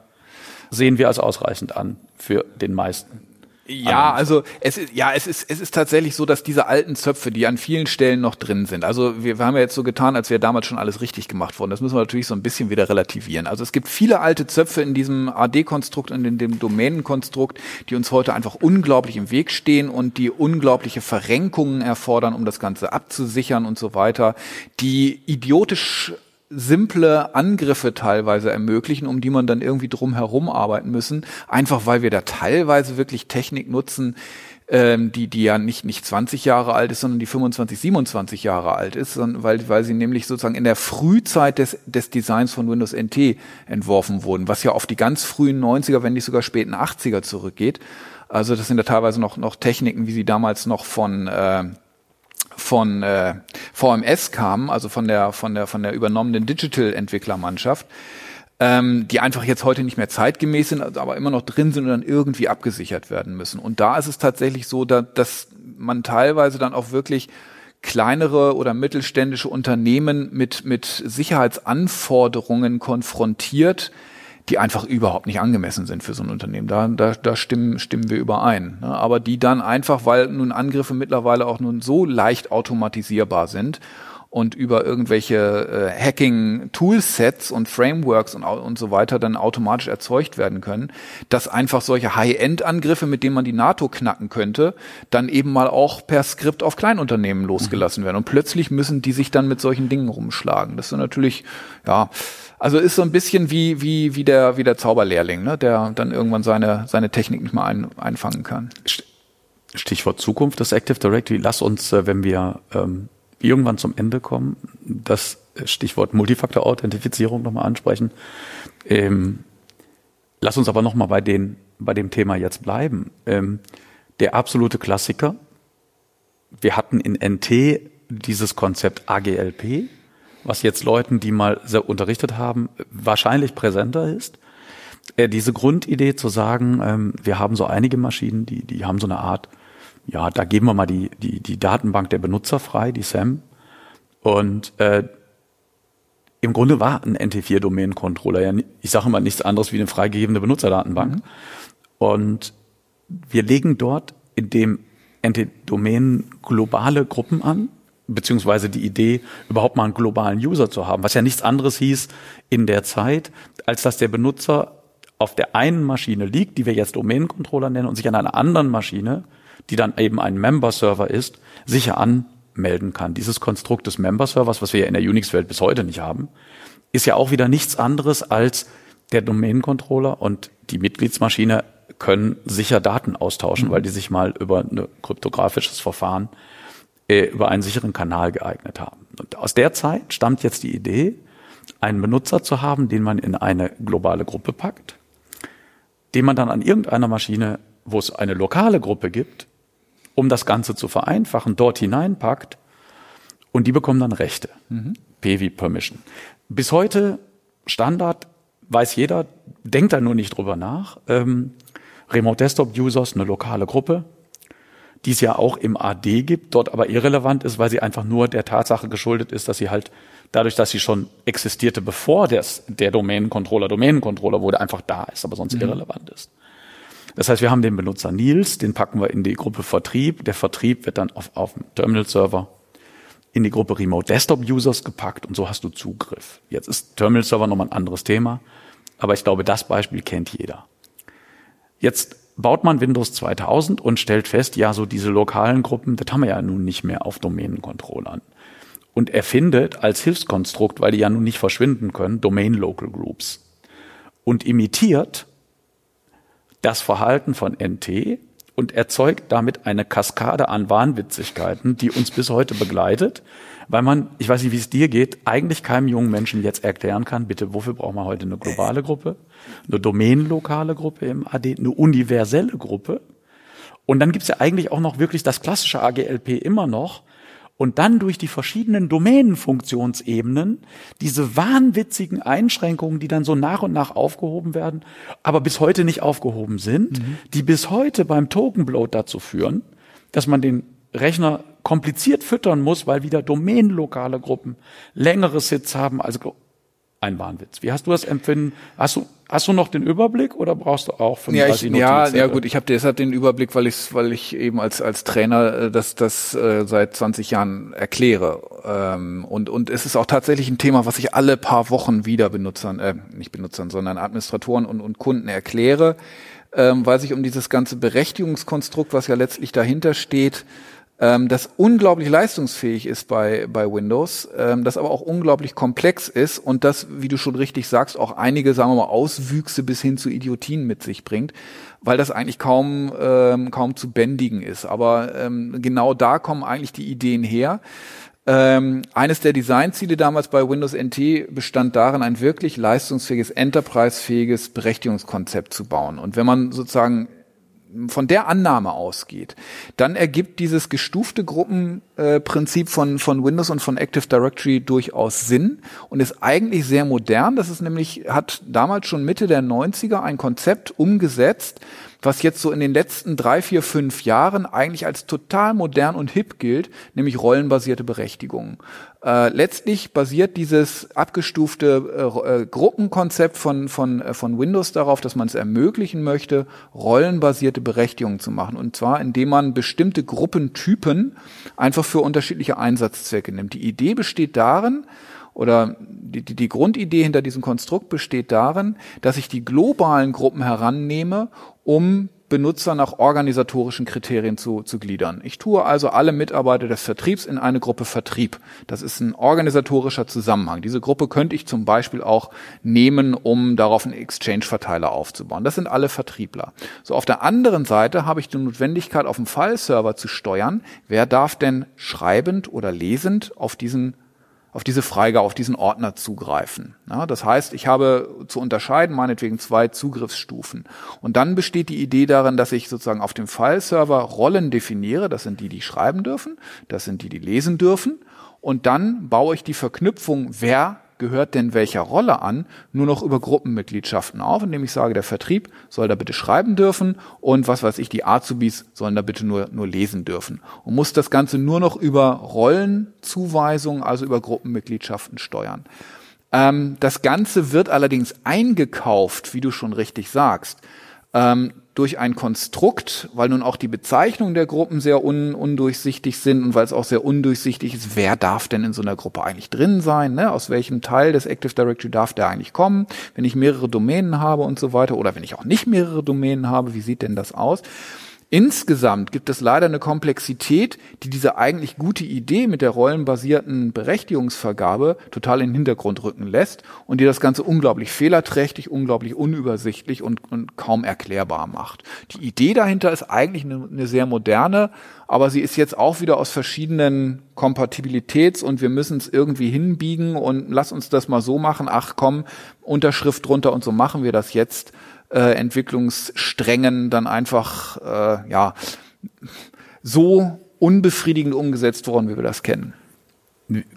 sehen wir als ausreichend an für den meisten. Ja, also es ist ja, es ist es ist tatsächlich so, dass diese alten Zöpfe, die an vielen Stellen noch drin sind. Also wir, wir haben ja jetzt so getan, als wäre damals schon alles richtig gemacht worden. Das müssen wir natürlich so ein bisschen wieder relativieren. Also es gibt viele alte Zöpfe in diesem AD-Konstrukt und in dem Domänenkonstrukt, die uns heute einfach unglaublich im Weg stehen und die unglaubliche Verrenkungen erfordern, um das Ganze abzusichern und so weiter, die idiotisch simple Angriffe teilweise ermöglichen, um die man dann irgendwie drum herum arbeiten müssen, einfach weil wir da teilweise wirklich Technik nutzen, ähm, die, die ja nicht, nicht 20 Jahre alt ist, sondern die 25, 27 Jahre alt ist, sondern weil, weil sie nämlich sozusagen in der Frühzeit des, des Designs von Windows NT entworfen wurden, was ja auf die ganz frühen 90er, wenn nicht sogar späten 80er zurückgeht. Also das sind ja teilweise noch, noch Techniken, wie sie damals noch von äh, von äh, VMS kamen, also von der von der von der übernommenen Digital-Entwicklermannschaft, ähm, die einfach jetzt heute nicht mehr zeitgemäß sind, aber immer noch drin sind und dann irgendwie abgesichert werden müssen. Und da ist es tatsächlich so, da, dass man teilweise dann auch wirklich kleinere oder mittelständische Unternehmen mit mit Sicherheitsanforderungen konfrontiert, die einfach überhaupt nicht angemessen sind für so ein Unternehmen. Da, da, da stimmen, stimmen wir überein. Ne? Aber die dann einfach, weil nun Angriffe mittlerweile auch nun so leicht automatisierbar sind und über irgendwelche äh, Hacking-Toolsets und Frameworks und, und so weiter dann automatisch erzeugt werden können, dass einfach solche High-End-Angriffe, mit denen man die NATO knacken könnte, dann eben mal auch per Skript auf Kleinunternehmen losgelassen mhm. werden. Und plötzlich müssen die sich dann mit solchen Dingen rumschlagen. Das ist natürlich, ja, also ist so ein bisschen wie, wie, wie der, wie der Zauberlehrling, ne, der dann irgendwann seine, seine Technik nicht mehr ein, einfangen kann. Stichwort Zukunft des Active Directory. Lass uns, äh, wenn wir ähm, irgendwann zum Ende kommen, das Stichwort Multifaktor-Authentifizierung nochmal ansprechen. Ähm, lass uns aber nochmal bei, den, bei dem Thema jetzt bleiben. Ähm, der absolute Klassiker. Wir hatten in NT dieses Konzept AGLP, was jetzt Leuten, die mal sehr unterrichtet haben, wahrscheinlich präsenter ist. Äh, diese Grundidee zu sagen, ähm, wir haben so einige Maschinen, die, die haben so eine Art, ja, da geben wir mal die, die, die Datenbank der Benutzer frei, die SAM. Und äh, im Grunde war ein NT4-Domain-Controller ja, ich sage mal nichts anderes wie eine freigegebene Benutzerdatenbank. Mhm. Und wir legen dort in dem Entity-Domänen globale Gruppen an, beziehungsweise die Idee, überhaupt mal einen globalen User zu haben, was ja nichts anderes hieß in der Zeit, als dass der Benutzer auf der einen Maschine liegt, die wir jetzt Domänencontroller nennen, und sich an einer anderen Maschine, die dann eben ein Member-Server ist, sicher anmelden kann. Dieses Konstrukt des Member-Servers, was wir ja in der Unix-Welt bis heute nicht haben, ist ja auch wieder nichts anderes als der Domänencontroller und die Mitgliedsmaschine können sicher Daten austauschen, mhm. weil die sich mal über ein kryptografisches Verfahren äh, über einen sicheren Kanal geeignet haben. Und aus der Zeit stammt jetzt die Idee, einen Benutzer zu haben, den man in eine globale Gruppe packt, den man dann an irgendeiner Maschine, wo es eine lokale Gruppe gibt, um das Ganze zu vereinfachen, dort hineinpackt und die bekommen dann Rechte. Mhm. P wie Permission. Bis heute Standard, weiß jeder, denkt da nur nicht drüber nach. Ähm, Remote Desktop Users, eine lokale Gruppe, die es ja auch im AD gibt, dort aber irrelevant ist, weil sie einfach nur der Tatsache geschuldet ist, dass sie halt dadurch, dass sie schon existierte, bevor des, der Domänencontroller Domänencontroller wurde, einfach da ist, aber sonst mhm. irrelevant ist. Das heißt, wir haben den Benutzer Nils, den packen wir in die Gruppe Vertrieb. Der Vertrieb wird dann auf, auf dem Terminal-Server in die Gruppe Remote Desktop Users gepackt und so hast du Zugriff. Jetzt ist Terminal-Server nochmal ein anderes Thema, aber ich glaube, das Beispiel kennt jeder. Jetzt baut man Windows 2000 und stellt fest, ja, so diese lokalen Gruppen, das haben wir ja nun nicht mehr auf Domänencontrollern. Und erfindet als Hilfskonstrukt, weil die ja nun nicht verschwinden können, Domain Local Groups. Und imitiert das Verhalten von NT und erzeugt damit eine Kaskade an Wahnwitzigkeiten, die uns bis heute begleitet, weil man, ich weiß nicht, wie es dir geht, eigentlich keinem jungen Menschen jetzt erklären kann, bitte, wofür braucht man heute eine globale Gruppe, eine domänenlokale Gruppe im AD, eine universelle Gruppe. Und dann gibt's ja eigentlich auch noch wirklich das klassische AGLP immer noch, und dann durch die verschiedenen Domänenfunktionsebenen diese wahnwitzigen Einschränkungen, die dann so nach und nach aufgehoben werden, aber bis heute nicht aufgehoben sind, mhm. die bis heute beim Tokenbloat dazu führen, dass man den Rechner kompliziert füttern muss, weil wieder domänenlokale Gruppen längere Sits haben. Also ein Wahnwitz. Wie hast du das empfinden? Hast du Hast du noch den Überblick oder brauchst du auch 35 ja, ich, ja, ja gut, ich habe deshalb den Überblick, weil ich weil ich eben als als Trainer äh, das das äh, seit 20 Jahren erkläre ähm, und und es ist auch tatsächlich ein Thema, was ich alle paar Wochen wieder Benutzern äh, nicht Benutzern, sondern Administratoren und und Kunden erkläre, ähm, weil sich um dieses ganze Berechtigungskonstrukt, was ja letztlich dahinter steht, ähm, das unglaublich leistungsfähig ist bei, bei Windows, ähm, das aber auch unglaublich komplex ist und das, wie du schon richtig sagst, auch einige, sagen wir mal, Auswüchse bis hin zu Idiotien mit sich bringt, weil das eigentlich kaum, ähm, kaum zu bändigen ist. Aber ähm, genau da kommen eigentlich die Ideen her. Ähm, eines der Designziele damals bei Windows NT bestand darin, ein wirklich leistungsfähiges, enterprisefähiges Berechtigungskonzept zu bauen. Und wenn man sozusagen von der Annahme ausgeht, dann ergibt dieses gestufte Gruppenprinzip äh, von, von Windows und von Active Directory durchaus Sinn und ist eigentlich sehr modern. Das ist nämlich, hat damals schon Mitte der 90er ein Konzept umgesetzt, was jetzt so in den letzten drei, vier, fünf Jahren eigentlich als total modern und hip gilt, nämlich rollenbasierte Berechtigungen. Äh, letztlich basiert dieses abgestufte äh, äh, Gruppenkonzept von, von, äh, von Windows darauf, dass man es ermöglichen möchte, rollenbasierte Berechtigungen zu machen. Und zwar, indem man bestimmte Gruppentypen einfach für unterschiedliche Einsatzzwecke nimmt. Die Idee besteht darin, oder die, die, die Grundidee hinter diesem Konstrukt besteht darin, dass ich die globalen Gruppen herannehme, um Benutzer nach organisatorischen Kriterien zu, zu gliedern. Ich tue also alle Mitarbeiter des Vertriebs in eine Gruppe Vertrieb. Das ist ein organisatorischer Zusammenhang. Diese Gruppe könnte ich zum Beispiel auch nehmen, um darauf einen Exchange-Verteiler aufzubauen. Das sind alle Vertriebler. So, auf der anderen Seite habe ich die Notwendigkeit, auf dem File-Server zu steuern. Wer darf denn schreibend oder lesend auf diesen auf diese Freigabe, auf diesen Ordner zugreifen. Ja, das heißt, ich habe zu unterscheiden meinetwegen zwei Zugriffsstufen. Und dann besteht die Idee darin, dass ich sozusagen auf dem File-Server Rollen definiere. Das sind die, die schreiben dürfen. Das sind die, die lesen dürfen. Und dann baue ich die Verknüpfung, wer gehört denn welcher Rolle an, nur noch über Gruppenmitgliedschaften auf, indem ich sage, der Vertrieb soll da bitte schreiben dürfen und was weiß ich, die Azubis sollen da bitte nur, nur lesen dürfen. Und muss das Ganze nur noch über Rollenzuweisungen, also über Gruppenmitgliedschaften steuern. Ähm, das Ganze wird allerdings eingekauft, wie du schon richtig sagst. Ähm, durch ein Konstrukt, weil nun auch die Bezeichnungen der Gruppen sehr un undurchsichtig sind und weil es auch sehr undurchsichtig ist, wer darf denn in so einer Gruppe eigentlich drin sein, ne? aus welchem Teil des Active Directory darf der eigentlich kommen, wenn ich mehrere Domänen habe und so weiter oder wenn ich auch nicht mehrere Domänen habe, wie sieht denn das aus? Insgesamt gibt es leider eine Komplexität, die diese eigentlich gute Idee mit der rollenbasierten Berechtigungsvergabe total in den Hintergrund rücken lässt und die das Ganze unglaublich fehlerträchtig, unglaublich unübersichtlich und, und kaum erklärbar macht. Die Idee dahinter ist eigentlich eine, eine sehr moderne, aber sie ist jetzt auch wieder aus verschiedenen Kompatibilitäts- und wir müssen es irgendwie hinbiegen und lass uns das mal so machen. Ach komm, Unterschrift drunter und so machen wir das jetzt äh, Entwicklungssträngen dann einfach äh, ja so unbefriedigend umgesetzt worden, wie wir das kennen.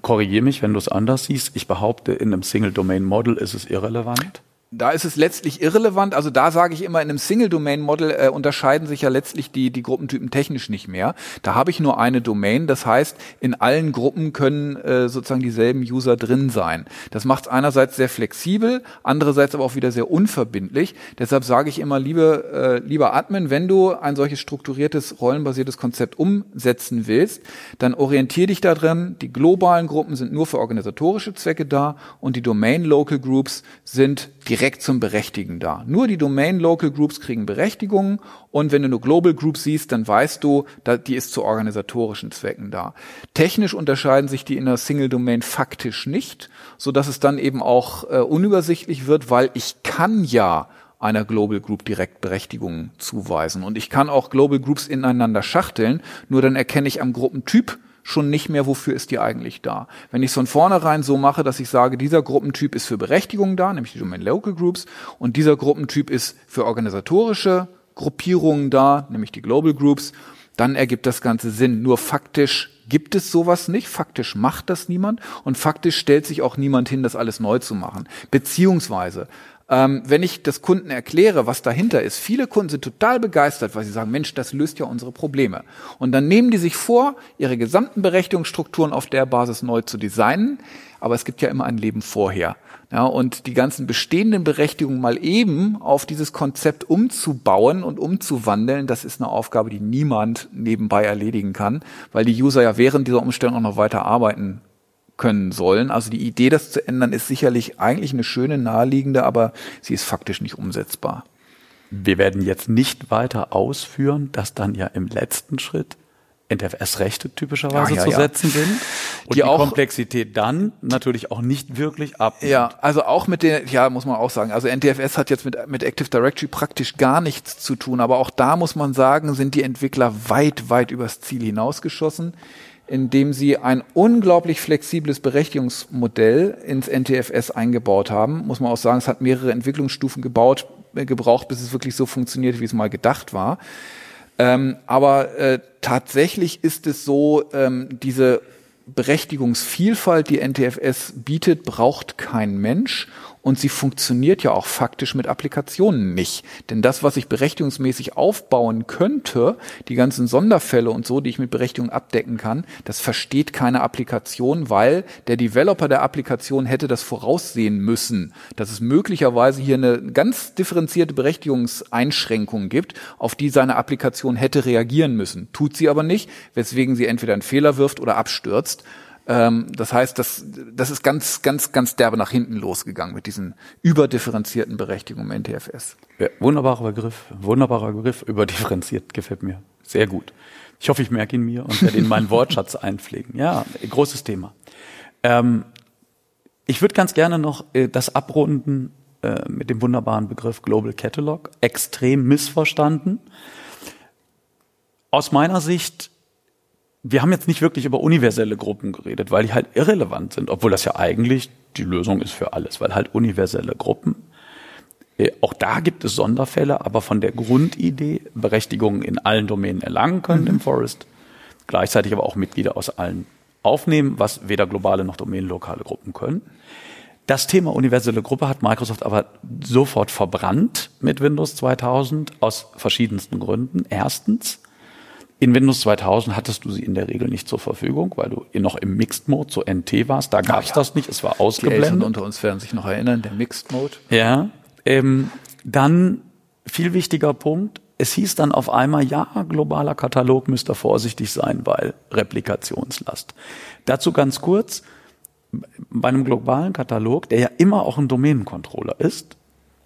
Korrigiere mich, wenn du es anders siehst. Ich behaupte, in einem Single-Domain-Model ist es irrelevant da ist es letztlich irrelevant. Also da sage ich immer, in einem Single-Domain-Model äh, unterscheiden sich ja letztlich die, die Gruppentypen technisch nicht mehr. Da habe ich nur eine Domain. Das heißt, in allen Gruppen können äh, sozusagen dieselben User drin sein. Das macht es einerseits sehr flexibel, andererseits aber auch wieder sehr unverbindlich. Deshalb sage ich immer, liebe, äh, lieber Admin, wenn du ein solches strukturiertes, rollenbasiertes Konzept umsetzen willst, dann orientier dich daran. Die globalen Gruppen sind nur für organisatorische Zwecke da und die Domain-Local Groups sind direkt zum Berechtigen da. Nur die Domain Local Groups kriegen Berechtigungen und wenn du nur Global Groups siehst, dann weißt du, die ist zu organisatorischen Zwecken da. Technisch unterscheiden sich die in der Single Domain faktisch nicht, so dass es dann eben auch äh, unübersichtlich wird, weil ich kann ja einer Global Group direkt Berechtigungen zuweisen. Und ich kann auch Global Groups ineinander schachteln, nur dann erkenne ich am Gruppentyp schon nicht mehr, wofür ist die eigentlich da. Wenn ich es von vornherein so mache, dass ich sage, dieser Gruppentyp ist für Berechtigungen da, nämlich die Domain Local Groups, und dieser Gruppentyp ist für organisatorische Gruppierungen da, nämlich die Global Groups, dann ergibt das Ganze Sinn. Nur faktisch gibt es sowas nicht, faktisch macht das niemand und faktisch stellt sich auch niemand hin, das alles neu zu machen. Beziehungsweise ähm, wenn ich das Kunden erkläre, was dahinter ist, viele Kunden sind total begeistert, weil sie sagen, Mensch, das löst ja unsere Probleme. Und dann nehmen die sich vor, ihre gesamten Berechtigungsstrukturen auf der Basis neu zu designen. Aber es gibt ja immer ein Leben vorher. Ja, und die ganzen bestehenden Berechtigungen mal eben auf dieses Konzept umzubauen und umzuwandeln, das ist eine Aufgabe, die niemand nebenbei erledigen kann, weil die User ja während dieser Umstellung auch noch weiter arbeiten können sollen. Also die Idee, das zu ändern, ist sicherlich eigentlich eine schöne, naheliegende, aber sie ist faktisch nicht umsetzbar. Wir werden jetzt nicht weiter ausführen, dass dann ja im letzten Schritt NTFS-Rechte typischerweise ja, ja, zu setzen sind und die, die auch, Komplexität dann natürlich auch nicht wirklich ab. Ja, also auch mit der, ja, muss man auch sagen, also NTFS hat jetzt mit, mit Active Directory praktisch gar nichts zu tun, aber auch da muss man sagen, sind die Entwickler weit, weit übers Ziel hinausgeschossen indem sie ein unglaublich flexibles Berechtigungsmodell ins NTFS eingebaut haben. Muss man auch sagen, es hat mehrere Entwicklungsstufen gebaut, äh, gebraucht, bis es wirklich so funktioniert, wie es mal gedacht war. Ähm, aber äh, tatsächlich ist es so, ähm, diese Berechtigungsvielfalt, die NTFS bietet, braucht kein Mensch und sie funktioniert ja auch faktisch mit Applikationen nicht. Denn das, was ich berechtigungsmäßig aufbauen könnte, die ganzen Sonderfälle und so, die ich mit Berechtigung abdecken kann, das versteht keine Applikation, weil der Developer der Applikation hätte das voraussehen müssen, dass es möglicherweise hier eine ganz differenzierte Berechtigungseinschränkung gibt, auf die seine Applikation hätte reagieren müssen. Tut sie aber nicht, weswegen sie entweder einen Fehler wirft oder abstürzt. Ähm, das heißt, das, das ist ganz, ganz, ganz derbe nach hinten losgegangen mit diesen überdifferenzierten Berechtigungen im NTFS. Ja, wunderbarer Begriff, wunderbarer Begriff, überdifferenziert gefällt mir. Sehr gut. Ich hoffe, ich merke ihn mir und werde ihn in meinen Wortschatz einpflegen. Ja, großes Thema. Ähm, ich würde ganz gerne noch äh, das abrunden äh, mit dem wunderbaren Begriff Global Catalog. Extrem missverstanden. Aus meiner Sicht wir haben jetzt nicht wirklich über universelle Gruppen geredet, weil die halt irrelevant sind, obwohl das ja eigentlich die Lösung ist für alles, weil halt universelle Gruppen, äh, auch da gibt es Sonderfälle, aber von der Grundidee Berechtigungen in allen Domänen erlangen können mhm. im Forest, gleichzeitig aber auch Mitglieder aus allen aufnehmen, was weder globale noch domänenlokale Gruppen können. Das Thema universelle Gruppe hat Microsoft aber sofort verbrannt mit Windows 2000 aus verschiedensten Gründen. Erstens, in Windows 2000 hattest du sie in der Regel nicht zur Verfügung, weil du noch im Mixed Mode, so NT warst. Da gab es ja. das nicht, es war ausgeblendet. Die unter uns werden sich noch erinnern, der Mixed Mode. Ja. Ähm, dann viel wichtiger Punkt, es hieß dann auf einmal, ja, globaler Katalog müsst ihr vorsichtig sein, weil Replikationslast. Dazu ganz kurz, bei einem globalen Katalog, der ja immer auch ein Domänencontroller ist,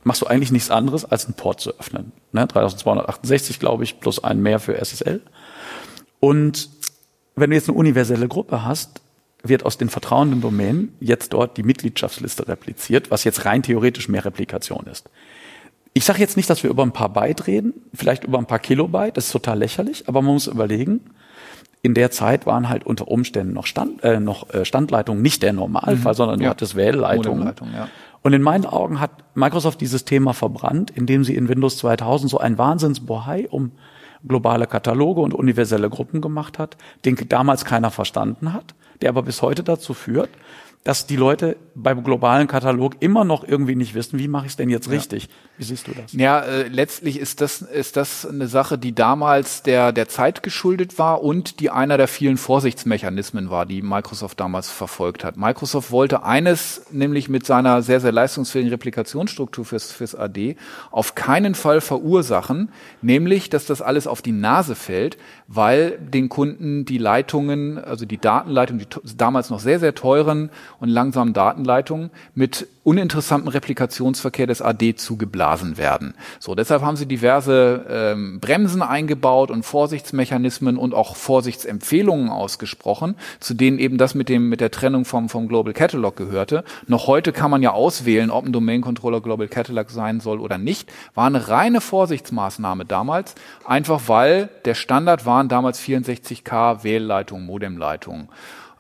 machst du eigentlich nichts anderes, als einen Port zu öffnen. Ne? 3268, glaube ich, plus einen mehr für SSL. Und wenn du jetzt eine universelle Gruppe hast, wird aus den vertrauenden Domänen jetzt dort die Mitgliedschaftsliste repliziert, was jetzt rein theoretisch mehr Replikation ist. Ich sage jetzt nicht, dass wir über ein paar Byte reden, vielleicht über ein paar Kilobyte, das ist total lächerlich, aber man muss überlegen, in der Zeit waren halt unter Umständen noch, Stand, äh, noch äh, Standleitungen nicht der Normalfall, mhm. sondern du ja. hattest Wählleitungen. Ja. Und in meinen Augen hat Microsoft dieses Thema verbrannt, indem sie in Windows 2000 so ein Wahnsinnsbohai um globale Kataloge und universelle Gruppen gemacht hat, den damals keiner verstanden hat, der aber bis heute dazu führt, dass die Leute beim globalen Katalog immer noch irgendwie nicht wissen, wie mache ich es denn jetzt ja. richtig? Wie siehst du das? Ja, äh, letztlich ist das ist das eine Sache, die damals der der Zeit geschuldet war und die einer der vielen Vorsichtsmechanismen war, die Microsoft damals verfolgt hat. Microsoft wollte eines, nämlich mit seiner sehr sehr leistungsfähigen Replikationsstruktur fürs fürs AD auf keinen Fall verursachen, nämlich dass das alles auf die Nase fällt, weil den Kunden die Leitungen, also die Datenleitung, die damals noch sehr sehr teuren und langsamen Datenleitungen mit uninteressanten Replikationsverkehr des AD zugeblasen werden. So, deshalb haben sie diverse ähm, Bremsen eingebaut und Vorsichtsmechanismen und auch Vorsichtsempfehlungen ausgesprochen, zu denen eben das mit dem mit der Trennung vom vom Global Catalog gehörte. Noch heute kann man ja auswählen, ob ein Domain Controller Global Catalog sein soll oder nicht. War eine reine Vorsichtsmaßnahme damals, einfach weil der Standard waren damals 64K Wählleitung, Modemleitung.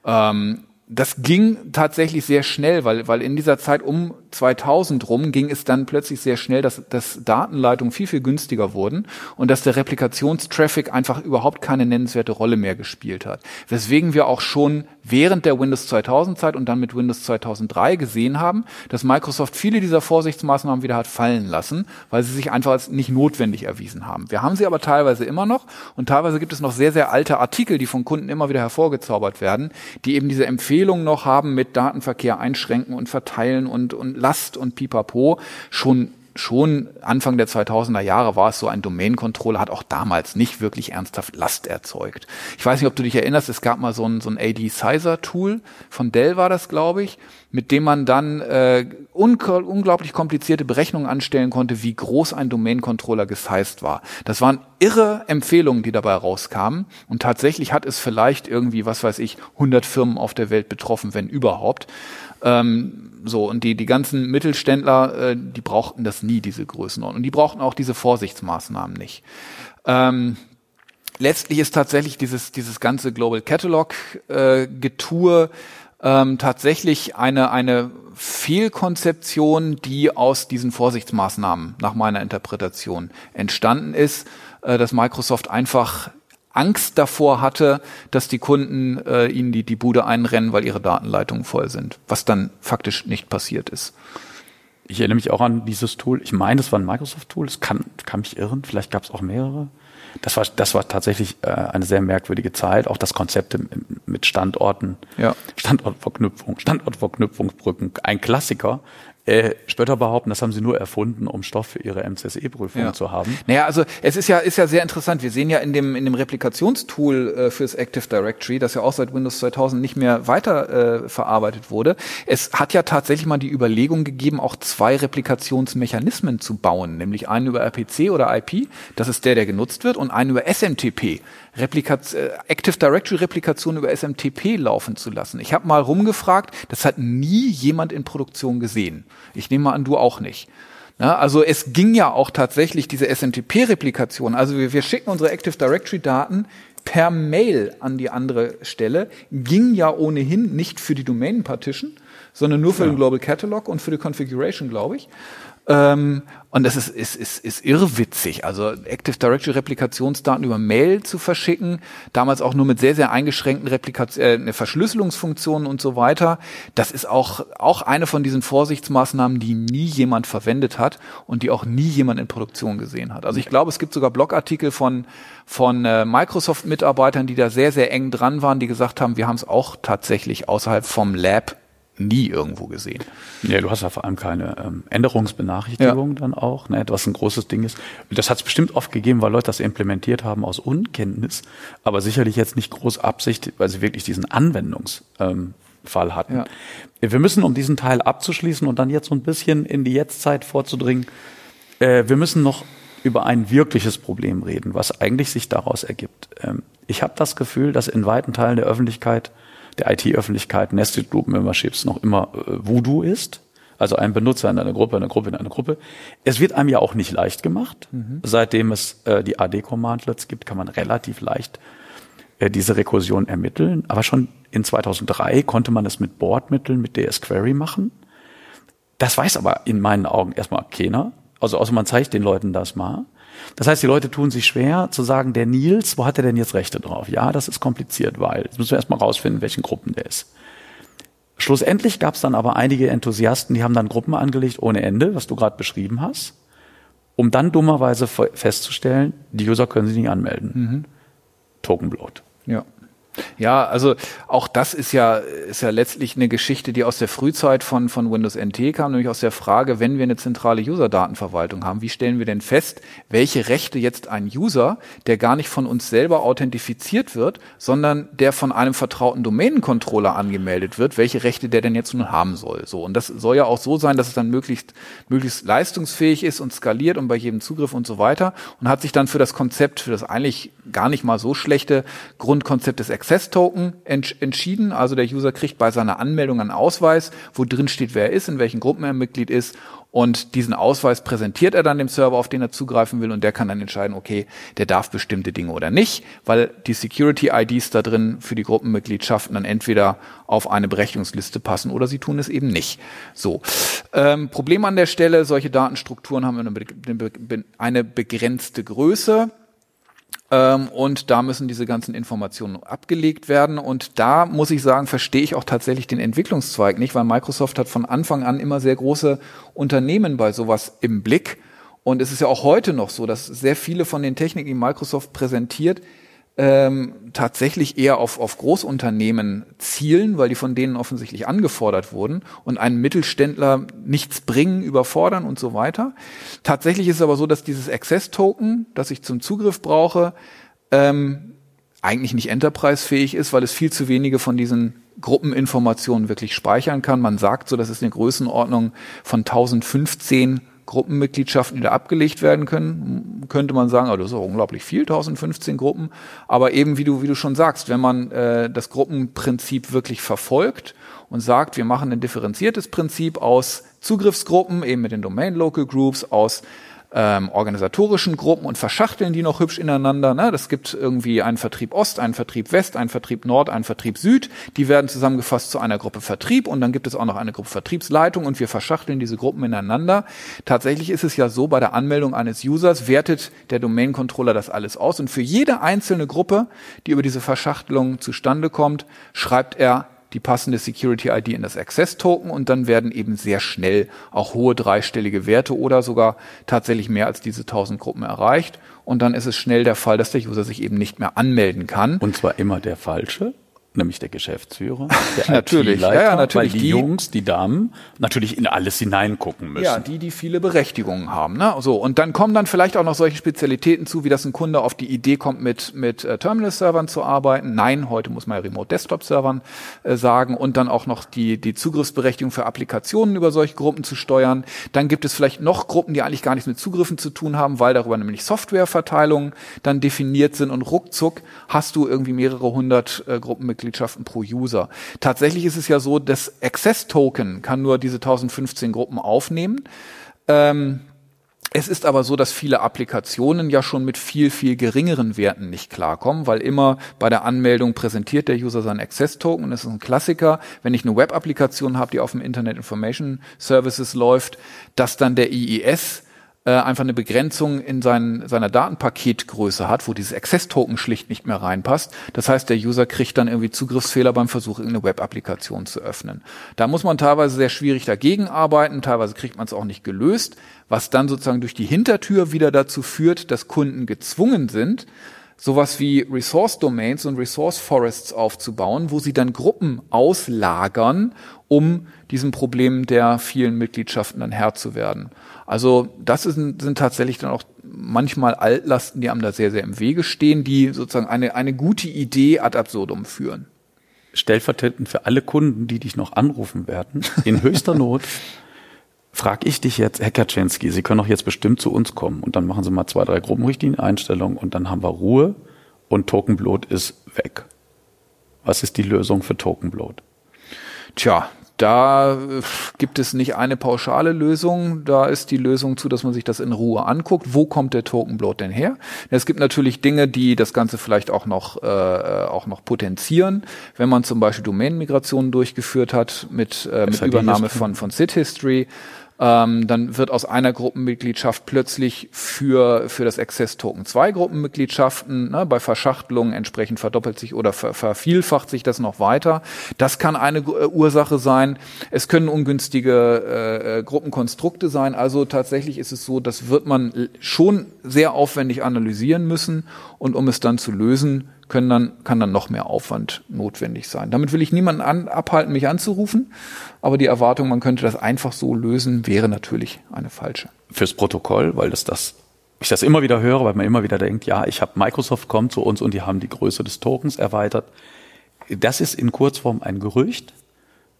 Ähm, das ging tatsächlich sehr schnell, weil, weil in dieser Zeit um 2000 rum ging es dann plötzlich sehr schnell, dass, dass Datenleitungen viel, viel günstiger wurden und dass der Replikationstraffic einfach überhaupt keine nennenswerte Rolle mehr gespielt hat. Weswegen wir auch schon während der Windows 2000 Zeit und dann mit Windows 2003 gesehen haben, dass Microsoft viele dieser Vorsichtsmaßnahmen wieder hat fallen lassen, weil sie sich einfach als nicht notwendig erwiesen haben. Wir haben sie aber teilweise immer noch und teilweise gibt es noch sehr, sehr alte Artikel, die von Kunden immer wieder hervorgezaubert werden, die eben diese Empfehlungen noch haben mit Datenverkehr einschränken und verteilen und, und Last und Pipapo schon schon Anfang der 2000er Jahre war es so, ein Domain-Controller hat auch damals nicht wirklich ernsthaft Last erzeugt. Ich weiß nicht, ob du dich erinnerst, es gab mal so ein, so ein AD-Sizer-Tool, von Dell war das, glaube ich, mit dem man dann äh, un unglaublich komplizierte Berechnungen anstellen konnte, wie groß ein Domain-Controller gesized war. Das waren irre Empfehlungen, die dabei rauskamen und tatsächlich hat es vielleicht irgendwie, was weiß ich, 100 Firmen auf der Welt betroffen, wenn überhaupt. Ähm, so, und die, die ganzen Mittelständler, äh, die brauchten das nie, diese Größenordnung. Und die brauchten auch diese Vorsichtsmaßnahmen nicht. Ähm, letztlich ist tatsächlich dieses, dieses ganze Global Catalog äh, Getue ähm, tatsächlich eine, eine Fehlkonzeption, die aus diesen Vorsichtsmaßnahmen nach meiner Interpretation entstanden ist, äh, dass Microsoft einfach Angst davor hatte, dass die Kunden äh, ihnen die, die Bude einrennen, weil ihre Datenleitungen voll sind, was dann faktisch nicht passiert ist. Ich erinnere mich auch an dieses Tool. Ich meine, es war ein Microsoft-Tool. Es kann, kann mich irren. Vielleicht gab es auch mehrere. Das war, das war tatsächlich äh, eine sehr merkwürdige Zeit. Auch das Konzept mit Standorten, ja. Standortverknüpfung, Standortverknüpfungsbrücken, ein Klassiker äh, Spötter behaupten, das haben sie nur erfunden, um Stoff für ihre MCSE-Prüfung ja. zu haben. Naja, also es ist ja, ist ja sehr interessant. Wir sehen ja in dem, in dem Replikationstool äh, fürs Active Directory, das ja auch seit Windows 2000 nicht mehr weiter äh, verarbeitet wurde, es hat ja tatsächlich mal die Überlegung gegeben, auch zwei Replikationsmechanismen zu bauen, nämlich einen über RPC oder IP, das ist der, der genutzt wird, und einen über SMTP. Replikat äh, Active Directory Replikation über SMTP laufen zu lassen. Ich habe mal rumgefragt, das hat nie jemand in Produktion gesehen. Ich nehme mal an, du auch nicht. Na, also es ging ja auch tatsächlich diese SMTP-Replikation. Also wir, wir schicken unsere Active Directory-Daten per Mail an die andere Stelle, ging ja ohnehin nicht für die Domain Partition, sondern nur für ja. den Global Catalog und für die Configuration, glaube ich. Ähm, und das ist, ist, ist, ist irrwitzig. Also Active Directory Replikationsdaten über Mail zu verschicken, damals auch nur mit sehr, sehr eingeschränkten Replikation, äh, Verschlüsselungsfunktionen und so weiter. Das ist auch, auch eine von diesen Vorsichtsmaßnahmen, die nie jemand verwendet hat und die auch nie jemand in Produktion gesehen hat. Also ich glaube, es gibt sogar Blogartikel von, von äh, Microsoft-Mitarbeitern, die da sehr, sehr eng dran waren, die gesagt haben, wir haben es auch tatsächlich außerhalb vom Lab nie irgendwo gesehen. Ja, du hast ja vor allem keine ähm, Änderungsbenachrichtigung ja. dann auch, ne, was ein großes Ding ist. Das hat es bestimmt oft gegeben, weil Leute das implementiert haben aus Unkenntnis, aber sicherlich jetzt nicht groß Absicht, weil sie wirklich diesen Anwendungsfall ähm, hatten. Ja. Wir müssen, um diesen Teil abzuschließen und dann jetzt so ein bisschen in die Jetztzeit vorzudringen, äh, wir müssen noch über ein wirkliches Problem reden, was eigentlich sich daraus ergibt. Ähm, ich habe das Gefühl, dass in weiten Teilen der Öffentlichkeit der IT-Öffentlichkeit Nested Group Memberships noch immer äh, Voodoo ist. Also ein Benutzer in einer Gruppe, eine Gruppe in einer Gruppe. Es wird einem ja auch nicht leicht gemacht. Mhm. Seitdem es äh, die AD-Commandlets gibt, kann man relativ leicht äh, diese Rekursion ermitteln. Aber schon in 2003 konnte man es mit Bordmitteln, mit DS-Query machen. Das weiß aber in meinen Augen erstmal keiner. Also außer man zeigt den Leuten das mal. Das heißt, die Leute tun sich schwer zu sagen, der Nils, wo hat er denn jetzt Rechte drauf? Ja, das ist kompliziert, weil jetzt müssen wir erstmal rausfinden, welchen Gruppen der ist. Schlussendlich gab es dann aber einige Enthusiasten, die haben dann Gruppen angelegt ohne Ende, was du gerade beschrieben hast, um dann dummerweise festzustellen, die User können sich nicht anmelden. Mhm. Tokenbloat. Ja. Ja, also auch das ist ja, ist ja letztlich eine Geschichte, die aus der Frühzeit von, von Windows NT kam, nämlich aus der Frage, wenn wir eine zentrale User-Datenverwaltung haben, wie stellen wir denn fest, welche Rechte jetzt ein User, der gar nicht von uns selber authentifiziert wird, sondern der von einem vertrauten Domänencontroller angemeldet wird, welche Rechte der denn jetzt nun haben soll. So. Und das soll ja auch so sein, dass es dann möglichst, möglichst leistungsfähig ist und skaliert und bei jedem Zugriff und so weiter und hat sich dann für das Konzept, für das eigentlich gar nicht mal so schlechte Grundkonzept des Access Token entsch entschieden. Also der User kriegt bei seiner Anmeldung einen Ausweis, wo drin steht, wer er ist, in welchen Gruppen er Mitglied ist. Und diesen Ausweis präsentiert er dann dem Server, auf den er zugreifen will. Und der kann dann entscheiden, okay, der darf bestimmte Dinge oder nicht, weil die Security-IDs da drin für die Gruppenmitgliedschaften dann entweder auf eine Berechtigungsliste passen oder sie tun es eben nicht. So. Ähm, Problem an der Stelle, solche Datenstrukturen haben eine, eine begrenzte Größe. Ähm, und da müssen diese ganzen Informationen abgelegt werden. Und da muss ich sagen, verstehe ich auch tatsächlich den Entwicklungszweig nicht, weil Microsoft hat von Anfang an immer sehr große Unternehmen bei sowas im Blick. Und es ist ja auch heute noch so, dass sehr viele von den Techniken, die Microsoft präsentiert, ähm, tatsächlich eher auf, auf Großunternehmen zielen, weil die von denen offensichtlich angefordert wurden und einen Mittelständler nichts bringen, überfordern und so weiter. Tatsächlich ist es aber so, dass dieses Access-Token, das ich zum Zugriff brauche, ähm, eigentlich nicht enterprise-fähig ist, weil es viel zu wenige von diesen Gruppeninformationen wirklich speichern kann. Man sagt so, das ist eine Größenordnung von 1015 Gruppenmitgliedschaften, die da abgelegt werden können, könnte man sagen, oh, das ist auch unglaublich viel, 1015 Gruppen. Aber eben, wie du, wie du schon sagst, wenn man äh, das Gruppenprinzip wirklich verfolgt und sagt, wir machen ein differenziertes Prinzip aus Zugriffsgruppen, eben mit den Domain Local Groups, aus ähm, organisatorischen Gruppen und verschachteln die noch hübsch ineinander. Ne? Das gibt irgendwie einen Vertrieb Ost, einen Vertrieb West, einen Vertrieb Nord, einen Vertrieb Süd. Die werden zusammengefasst zu einer Gruppe Vertrieb und dann gibt es auch noch eine Gruppe Vertriebsleitung und wir verschachteln diese Gruppen ineinander. Tatsächlich ist es ja so, bei der Anmeldung eines Users wertet der Domain Controller das alles aus und für jede einzelne Gruppe, die über diese Verschachtelung zustande kommt, schreibt er die passende Security ID in das Access Token und dann werden eben sehr schnell auch hohe dreistellige Werte oder sogar tatsächlich mehr als diese 1000 Gruppen erreicht. Und dann ist es schnell der Fall, dass der User sich eben nicht mehr anmelden kann. Und zwar immer der falsche? Nämlich der Geschäftsführer, der natürlich, ja, ja, natürlich weil die, die, Jungs, die Damen natürlich in alles hineingucken müssen. Ja, die, die viele Berechtigungen haben. Ne? So und dann kommen dann vielleicht auch noch solche Spezialitäten zu, wie dass ein Kunde auf die Idee kommt, mit mit äh, Terminal-Servern zu arbeiten. Nein, heute muss man ja Remote-Desktop-Servern äh, sagen und dann auch noch die die Zugriffsberechtigung für Applikationen über solche Gruppen zu steuern. Dann gibt es vielleicht noch Gruppen, die eigentlich gar nichts mit Zugriffen zu tun haben, weil darüber nämlich Softwareverteilungen dann definiert sind und ruckzuck hast du irgendwie mehrere hundert äh, Gruppenmitglieder Mitgliedschaften pro User. Tatsächlich ist es ja so, das Access Token kann nur diese 1015 Gruppen aufnehmen. Ähm, es ist aber so, dass viele Applikationen ja schon mit viel, viel geringeren Werten nicht klarkommen, weil immer bei der Anmeldung präsentiert der User seinen Access Token. Das ist ein Klassiker. Wenn ich eine Web-Applikation habe, die auf dem Internet Information Services läuft, dass dann der IIS äh, einfach eine Begrenzung in sein, seiner Datenpaketgröße hat, wo dieses Access-Token schlicht nicht mehr reinpasst. Das heißt, der User kriegt dann irgendwie Zugriffsfehler beim Versuch, irgendeine Web-Applikation zu öffnen. Da muss man teilweise sehr schwierig dagegen arbeiten, teilweise kriegt man es auch nicht gelöst, was dann sozusagen durch die Hintertür wieder dazu führt, dass Kunden gezwungen sind, sowas wie Resource Domains und Resource Forests aufzubauen, wo sie dann Gruppen auslagern, um diesem Problem der vielen Mitgliedschaften dann Herr zu werden. Also das sind, sind tatsächlich dann auch manchmal Altlasten, die einem da sehr, sehr im Wege stehen, die sozusagen eine, eine gute Idee ad absurdum führen. Stellvertretend für alle Kunden, die dich noch anrufen werden, in höchster Not, frage ich dich jetzt, Herr Kaczynski, Sie können doch jetzt bestimmt zu uns kommen und dann machen Sie mal zwei, drei Gruppenrichtlinieneinstellungen und dann haben wir Ruhe und Tokenbloat ist weg. Was ist die Lösung für Tokenbloat? Tja, da äh, gibt es nicht eine pauschale Lösung. Da ist die Lösung zu, dass man sich das in Ruhe anguckt. Wo kommt der Tokenbloat denn her? Es gibt natürlich Dinge, die das Ganze vielleicht auch noch, äh, auch noch potenzieren. Wenn man zum Beispiel Domänenmigrationen durchgeführt hat mit, äh, mit Übernahme von, von Sit History, ähm, dann wird aus einer Gruppenmitgliedschaft plötzlich für, für das Access Token zwei Gruppenmitgliedschaften. Ne, bei Verschachtelungen entsprechend verdoppelt sich oder ver, vervielfacht sich das noch weiter. Das kann eine äh, Ursache sein. Es können ungünstige äh, äh, Gruppenkonstrukte sein. Also tatsächlich ist es so, das wird man schon sehr aufwendig analysieren müssen. Und um es dann zu lösen, können dann, kann dann noch mehr Aufwand notwendig sein. Damit will ich niemanden an, abhalten, mich anzurufen, aber die Erwartung, man könnte das einfach so lösen, wäre natürlich eine falsche. Fürs Protokoll, weil das das ich das immer wieder höre, weil man immer wieder denkt, ja, ich habe Microsoft kommt zu uns und die haben die Größe des Tokens erweitert. Das ist in Kurzform ein Gerücht.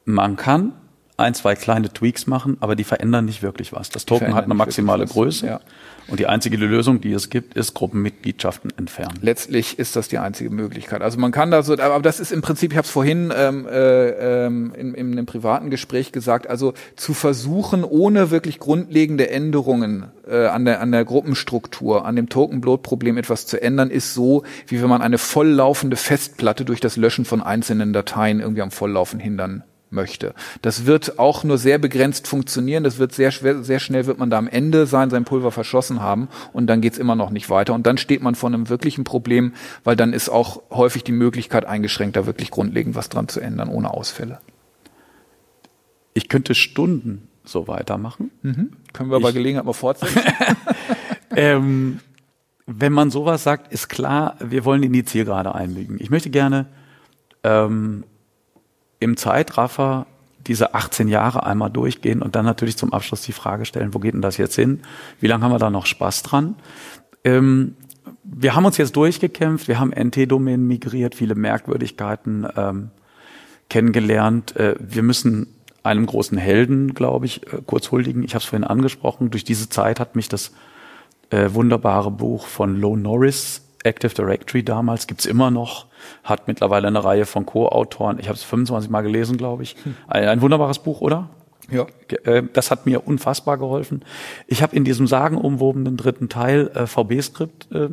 Man kann ein, zwei kleine Tweaks machen, aber die verändern nicht wirklich was. Das Token hat eine maximale Größe. Ja. Und die einzige Lösung, die es gibt, ist Gruppenmitgliedschaften entfernen. Letztlich ist das die einzige Möglichkeit. Also man kann da so, aber das ist im Prinzip, ich habe es vorhin ähm, äh, ähm, in, in einem privaten Gespräch gesagt, also zu versuchen, ohne wirklich grundlegende Änderungen äh, an, der, an der Gruppenstruktur, an dem Token-Bloat-Problem etwas zu ändern, ist so, wie wenn man eine volllaufende Festplatte durch das Löschen von einzelnen Dateien irgendwie am Volllaufen hindern möchte. Das wird auch nur sehr begrenzt funktionieren. Das wird sehr schwer, sehr schnell wird man da am Ende sein, sein Pulver verschossen haben und dann geht's immer noch nicht weiter. Und dann steht man vor einem wirklichen Problem, weil dann ist auch häufig die Möglichkeit eingeschränkt, da wirklich grundlegend was dran zu ändern, ohne Ausfälle. Ich könnte Stunden so weitermachen. Mhm. Können wir bei Gelegenheit mal fortsetzen? ähm, wenn man sowas sagt, ist klar, wir wollen in die Zielgerade einbiegen. Ich möchte gerne ähm, im Zeitraffer diese 18 Jahre einmal durchgehen und dann natürlich zum Abschluss die Frage stellen, wo geht denn das jetzt hin? Wie lange haben wir da noch Spaß dran? Ähm, wir haben uns jetzt durchgekämpft, wir haben NT-Domänen migriert, viele Merkwürdigkeiten ähm, kennengelernt. Äh, wir müssen einem großen Helden, glaube ich, äh, kurz huldigen. Ich habe es vorhin angesprochen. Durch diese Zeit hat mich das äh, wunderbare Buch von Low Norris, Active Directory damals, gibt's immer noch hat mittlerweile eine Reihe von Co-Autoren. Ich habe es 25 Mal gelesen, glaube ich. Ein, ein, wunderbares Buch, oder? Ja. Äh, das hat mir unfassbar geholfen. Ich habe in diesem sagenumwobenen dritten Teil äh, VB-Skript äh,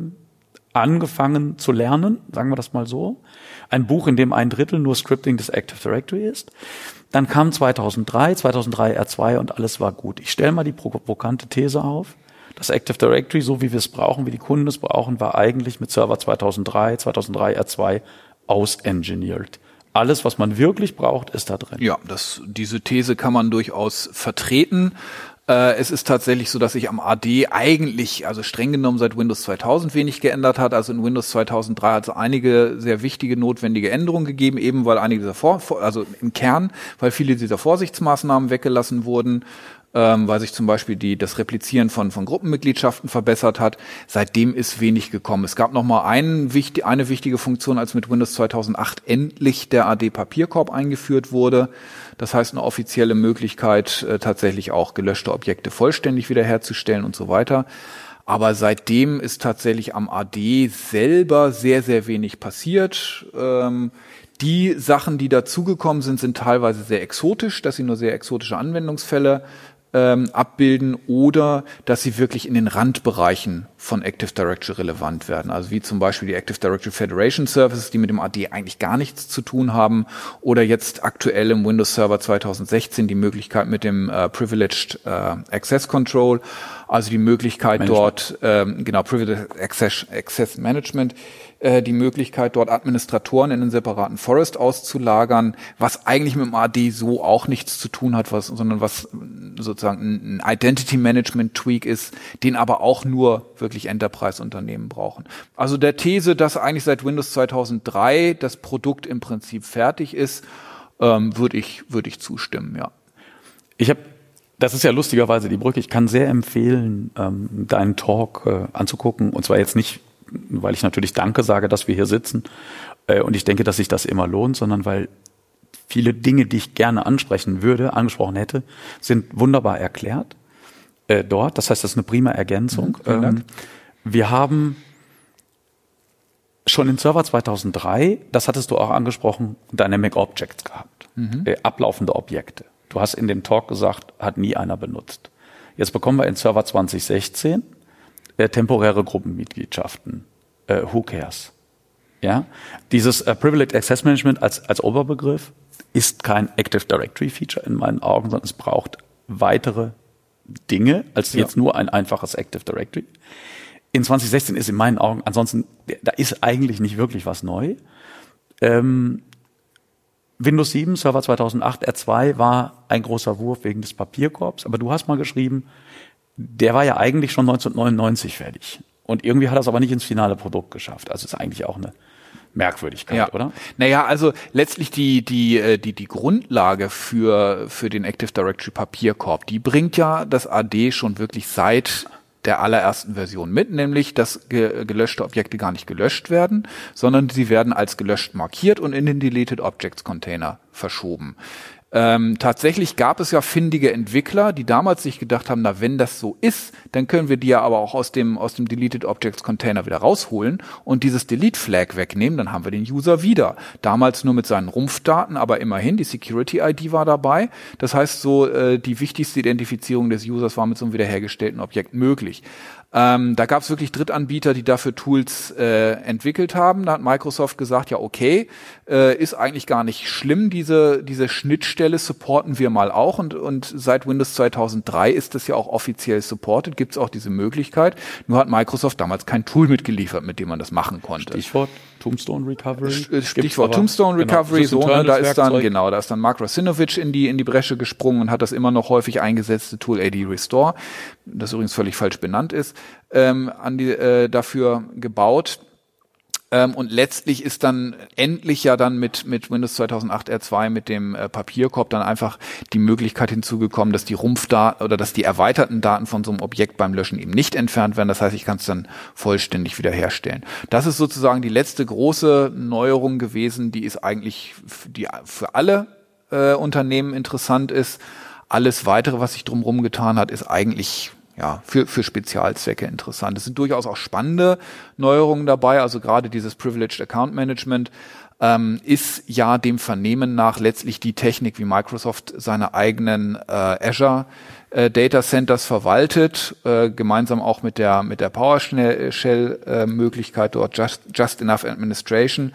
angefangen zu lernen, sagen wir das mal so. Ein Buch, in dem ein Drittel nur Scripting des Active Directory ist. Dann kam 2003, 2003 R2 und alles war gut. Ich stelle mal die provokante These auf. Das Active Directory, so wie wir es brauchen, wie die Kunden es brauchen, war eigentlich mit Server 2003, 2003 R2 ausengineert. Alles, was man wirklich braucht, ist da drin. Ja, das, diese These kann man durchaus vertreten. Äh, es ist tatsächlich so, dass sich am AD eigentlich, also streng genommen seit Windows 2000 wenig geändert hat. Also in Windows 2003 hat es einige sehr wichtige, notwendige Änderungen gegeben, eben weil einige dieser Vor also im Kern, weil viele dieser Vorsichtsmaßnahmen weggelassen wurden ähm, weil sich zum Beispiel die, das Replizieren von, von Gruppenmitgliedschaften verbessert hat. Seitdem ist wenig gekommen. Es gab noch mal einen, eine wichtige Funktion, als mit Windows 2008 endlich der AD Papierkorb eingeführt wurde. Das heißt, eine offizielle Möglichkeit, äh, tatsächlich auch gelöschte Objekte vollständig wiederherzustellen und so weiter. Aber seitdem ist tatsächlich am AD selber sehr, sehr wenig passiert. Ähm, die Sachen, die dazugekommen sind, sind teilweise sehr exotisch, dass sie nur sehr exotische Anwendungsfälle ähm, abbilden oder dass sie wirklich in den Randbereichen von Active Directory relevant werden. Also wie zum Beispiel die Active Directory Federation Services, die mit dem AD eigentlich gar nichts zu tun haben oder jetzt aktuell im Windows Server 2016 die Möglichkeit mit dem äh, Privileged äh, Access Control, also die Möglichkeit Management. dort, ähm, genau, Privileged Access, Access Management, äh, die Möglichkeit, dort Administratoren in einen separaten Forest auszulagern, was eigentlich mit dem AD so auch nichts zu tun hat, was, sondern was sozusagen ein Identity Management Tweak ist, den aber auch nur wirklich Enterprise-Unternehmen brauchen. Also der These, dass eigentlich seit Windows 2003 das Produkt im Prinzip fertig ist, ähm, würde ich, würde ich zustimmen, ja. Ich habe das ist ja lustigerweise die Brücke. Ich kann sehr empfehlen, ähm, deinen Talk äh, anzugucken. Und zwar jetzt nicht, weil ich natürlich Danke sage, dass wir hier sitzen. Äh, und ich denke, dass sich das immer lohnt, sondern weil viele Dinge, die ich gerne ansprechen würde, angesprochen hätte, sind wunderbar erklärt äh, dort. Das heißt, das ist eine prima Ergänzung. Mhm, ähm, wir haben schon in Server 2003, das hattest du auch angesprochen, Dynamic Objects gehabt, mhm. äh, ablaufende Objekte. Du hast in dem Talk gesagt, hat nie einer benutzt. Jetzt bekommen wir in Server 2016 äh, temporäre Gruppenmitgliedschaften. Äh, who cares? Ja, dieses äh, Privileged Access Management als, als Oberbegriff ist kein Active Directory Feature in meinen Augen, sondern es braucht weitere Dinge als ja. jetzt nur ein einfaches Active Directory. In 2016 ist in meinen Augen ansonsten, da ist eigentlich nicht wirklich was neu. Ähm, Windows 7, Server 2008, R2 war ein großer Wurf wegen des Papierkorbs, aber du hast mal geschrieben, der war ja eigentlich schon 1999 fertig. Und irgendwie hat er es aber nicht ins finale Produkt geschafft. Also ist eigentlich auch eine Merkwürdigkeit, ja. oder? Naja, also letztlich die, die, äh, die, die Grundlage für, für den Active Directory Papierkorb, die bringt ja das AD schon wirklich seit der allerersten Version mit, nämlich dass ge gelöschte Objekte gar nicht gelöscht werden, sondern sie werden als gelöscht markiert und in den Deleted Objects Container verschoben. Ähm, tatsächlich gab es ja findige Entwickler, die damals sich gedacht haben, na wenn das so ist, dann können wir die ja aber auch aus dem aus dem Deleted Objects Container wieder rausholen und dieses Delete Flag wegnehmen, dann haben wir den User wieder. Damals nur mit seinen Rumpfdaten, aber immerhin die Security ID war dabei. Das heißt so äh, die wichtigste Identifizierung des Users war mit so einem wiederhergestellten Objekt möglich. Ähm, da gab es wirklich Drittanbieter, die dafür Tools äh, entwickelt haben. Da hat Microsoft gesagt, ja okay, äh, ist eigentlich gar nicht schlimm, diese, diese Schnittstelle supporten wir mal auch. Und, und seit Windows 2003 ist das ja auch offiziell supported, gibt es auch diese Möglichkeit. Nur hat Microsoft damals kein Tool mitgeliefert, mit dem man das machen konnte. Stichwort Tombstone Recovery. Stichwort Tombstone genau, Recovery, genau, so, ne, da ist dann, genau, da ist dann Mark Rasinovich in die, in die Bresche gesprungen und hat das immer noch häufig eingesetzte Tool AD Restore, das übrigens völlig falsch benannt ist, ähm, an die, äh, dafür gebaut. Ähm, und letztlich ist dann endlich ja dann mit, mit Windows 2008 R2 mit dem äh, Papierkorb dann einfach die Möglichkeit hinzugekommen, dass die Rumpfdaten oder dass die erweiterten Daten von so einem Objekt beim Löschen eben nicht entfernt werden. Das heißt, ich kann es dann vollständig wiederherstellen. Das ist sozusagen die letzte große Neuerung gewesen, die ist eigentlich die für alle äh, Unternehmen interessant ist. Alles weitere, was sich drumherum getan hat, ist eigentlich ja, für, für Spezialzwecke interessant. Es sind durchaus auch spannende Neuerungen dabei, also gerade dieses Privileged Account Management ähm, ist ja dem Vernehmen nach letztlich die Technik, wie Microsoft seine eigenen äh, Azure äh, Data Centers verwaltet, äh, gemeinsam auch mit der mit der PowerShell äh, Möglichkeit dort Just, Just Enough Administration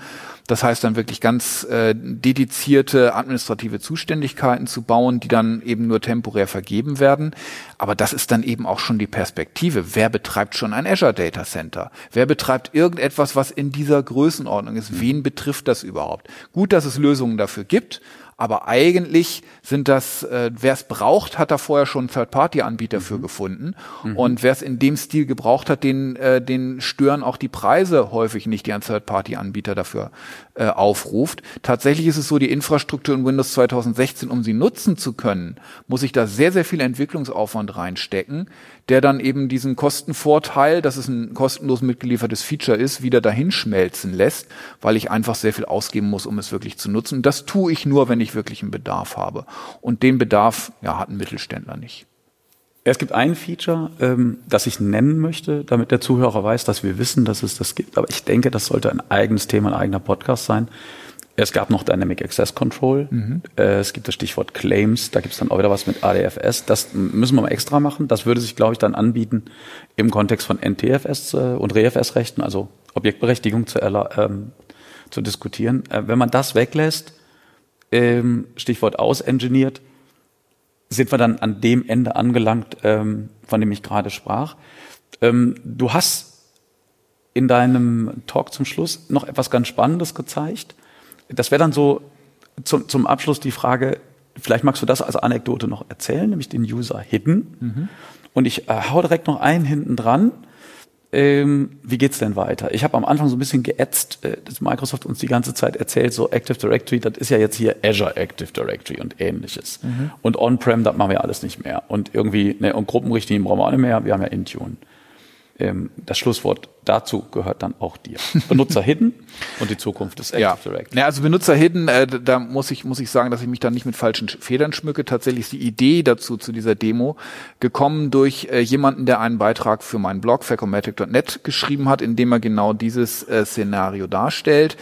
das heißt dann wirklich ganz äh, dedizierte administrative Zuständigkeiten zu bauen, die dann eben nur temporär vergeben werden. Aber das ist dann eben auch schon die Perspektive. Wer betreibt schon ein Azure Data Center? Wer betreibt irgendetwas, was in dieser Größenordnung ist? Wen betrifft das überhaupt? Gut, dass es Lösungen dafür gibt, aber eigentlich sind das, äh, wer es braucht, hat da vorher schon Third-Party-Anbieter mhm. für gefunden. Mhm. Und wer es in dem Stil gebraucht hat, den, äh, den stören auch die Preise häufig nicht, die ein Third-Party-Anbieter dafür äh, aufruft. Tatsächlich ist es so, die Infrastruktur in Windows 2016, um sie nutzen zu können, muss ich da sehr, sehr viel Entwicklungsaufwand reinstecken, der dann eben diesen Kostenvorteil, dass es ein kostenlos mitgeliefertes Feature ist, wieder dahinschmelzen lässt, weil ich einfach sehr viel ausgeben muss, um es wirklich zu nutzen. das tue ich nur, wenn ich wirklich einen Bedarf habe. Und den Bedarf ja, hat ein Mittelständler nicht. Es gibt ein Feature, ähm, das ich nennen möchte, damit der Zuhörer weiß, dass wir wissen, dass es das gibt. Aber ich denke, das sollte ein eigenes Thema, ein eigener Podcast sein. Es gab noch Dynamic Access Control. Mhm. Äh, es gibt das Stichwort Claims. Da gibt es dann auch wieder was mit ADFS. Das müssen wir mal extra machen. Das würde sich, glaube ich, dann anbieten im Kontext von NTFS äh, und REFS-Rechten, also Objektberechtigung zu, ähm, zu diskutieren. Äh, wenn man das weglässt, ähm, Stichwort ausengineert, sind wir dann an dem Ende angelangt, ähm, von dem ich gerade sprach. Ähm, du hast in deinem Talk zum Schluss noch etwas ganz Spannendes gezeigt das wäre dann so zum, zum Abschluss die Frage, vielleicht magst du das als Anekdote noch erzählen, nämlich den User Hidden. Mhm. Und ich äh, hau direkt noch einen hinten dran. Ähm, wie geht's denn weiter? Ich habe am Anfang so ein bisschen geätzt, äh, dass Microsoft uns die ganze Zeit erzählt, so Active Directory, das ist ja jetzt hier Azure Active Directory und ähnliches. Mhm. Und On-Prem, das machen wir alles nicht mehr. Und irgendwie, ne, und Gruppenrichtlinien brauchen wir auch nicht mehr, wir haben ja Intune das Schlusswort dazu gehört dann auch dir. Benutzer Hidden und die Zukunft des Active ja. Directory. Ja, also Benutzer Hidden, äh, da muss ich, muss ich sagen, dass ich mich dann nicht mit falschen Federn schmücke. Tatsächlich ist die Idee dazu, zu dieser Demo, gekommen durch äh, jemanden, der einen Beitrag für meinen Blog facomatic.net geschrieben hat, in dem er genau dieses äh, Szenario darstellt.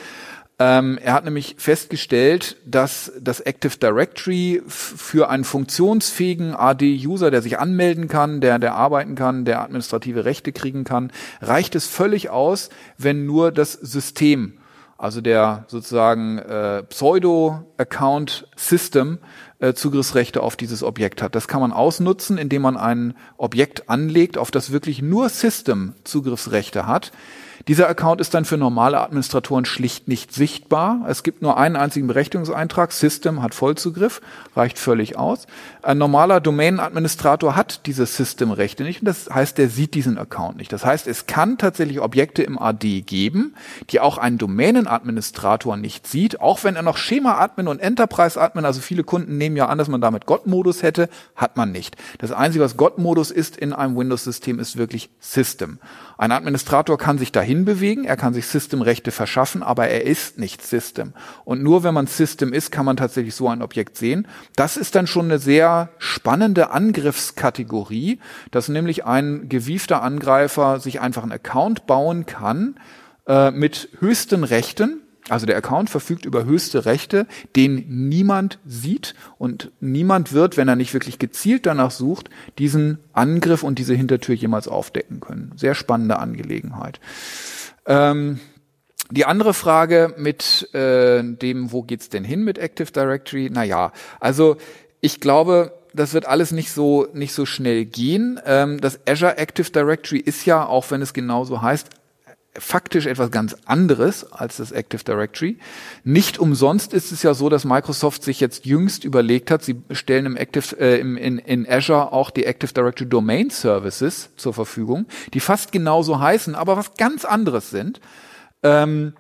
Ähm, er hat nämlich festgestellt, dass das Active Directory für einen funktionsfähigen AD-User, der sich anmelden kann, der, der arbeiten kann, der administrative Rechte kriegen kann, reicht es völlig aus, wenn nur das System, also der sozusagen äh, Pseudo-Account-System, äh, Zugriffsrechte auf dieses Objekt hat. Das kann man ausnutzen, indem man ein Objekt anlegt, auf das wirklich nur System Zugriffsrechte hat. Dieser Account ist dann für normale Administratoren schlicht nicht sichtbar. Es gibt nur einen einzigen Berechtigungseintrag. System hat Vollzugriff, reicht völlig aus. Ein normaler Domain-Administrator hat diese System-Rechte nicht und das heißt, der sieht diesen Account nicht. Das heißt, es kann tatsächlich Objekte im AD geben, die auch ein Domänen-Administrator nicht sieht, auch wenn er noch Schema-Admin und Enterprise-Admin, also viele Kunden nehmen ja an, dass man damit God-Modus hätte, hat man nicht. Das Einzige, was God-Modus ist in einem Windows-System, ist wirklich System. Ein Administrator kann sich dahin bewegen, er kann sich Systemrechte verschaffen, aber er ist nicht System. Und nur wenn man System ist, kann man tatsächlich so ein Objekt sehen. Das ist dann schon eine sehr spannende Angriffskategorie, dass nämlich ein gewiefter Angreifer sich einfach einen Account bauen kann äh, mit höchsten Rechten, also der Account verfügt über höchste Rechte, den niemand sieht und niemand wird, wenn er nicht wirklich gezielt danach sucht, diesen Angriff und diese Hintertür jemals aufdecken können. Sehr spannende Angelegenheit. Ähm, die andere Frage mit äh, dem, wo geht's denn hin mit Active Directory? Naja, also ich glaube, das wird alles nicht so nicht so schnell gehen. Ähm, das Azure Active Directory ist ja, auch wenn es genauso heißt, faktisch etwas ganz anderes als das Active Directory. Nicht umsonst ist es ja so, dass Microsoft sich jetzt jüngst überlegt hat, sie stellen im Active, äh, im, in, in Azure auch die Active Directory Domain Services zur Verfügung, die fast genauso heißen, aber was ganz anderes sind. Ähm,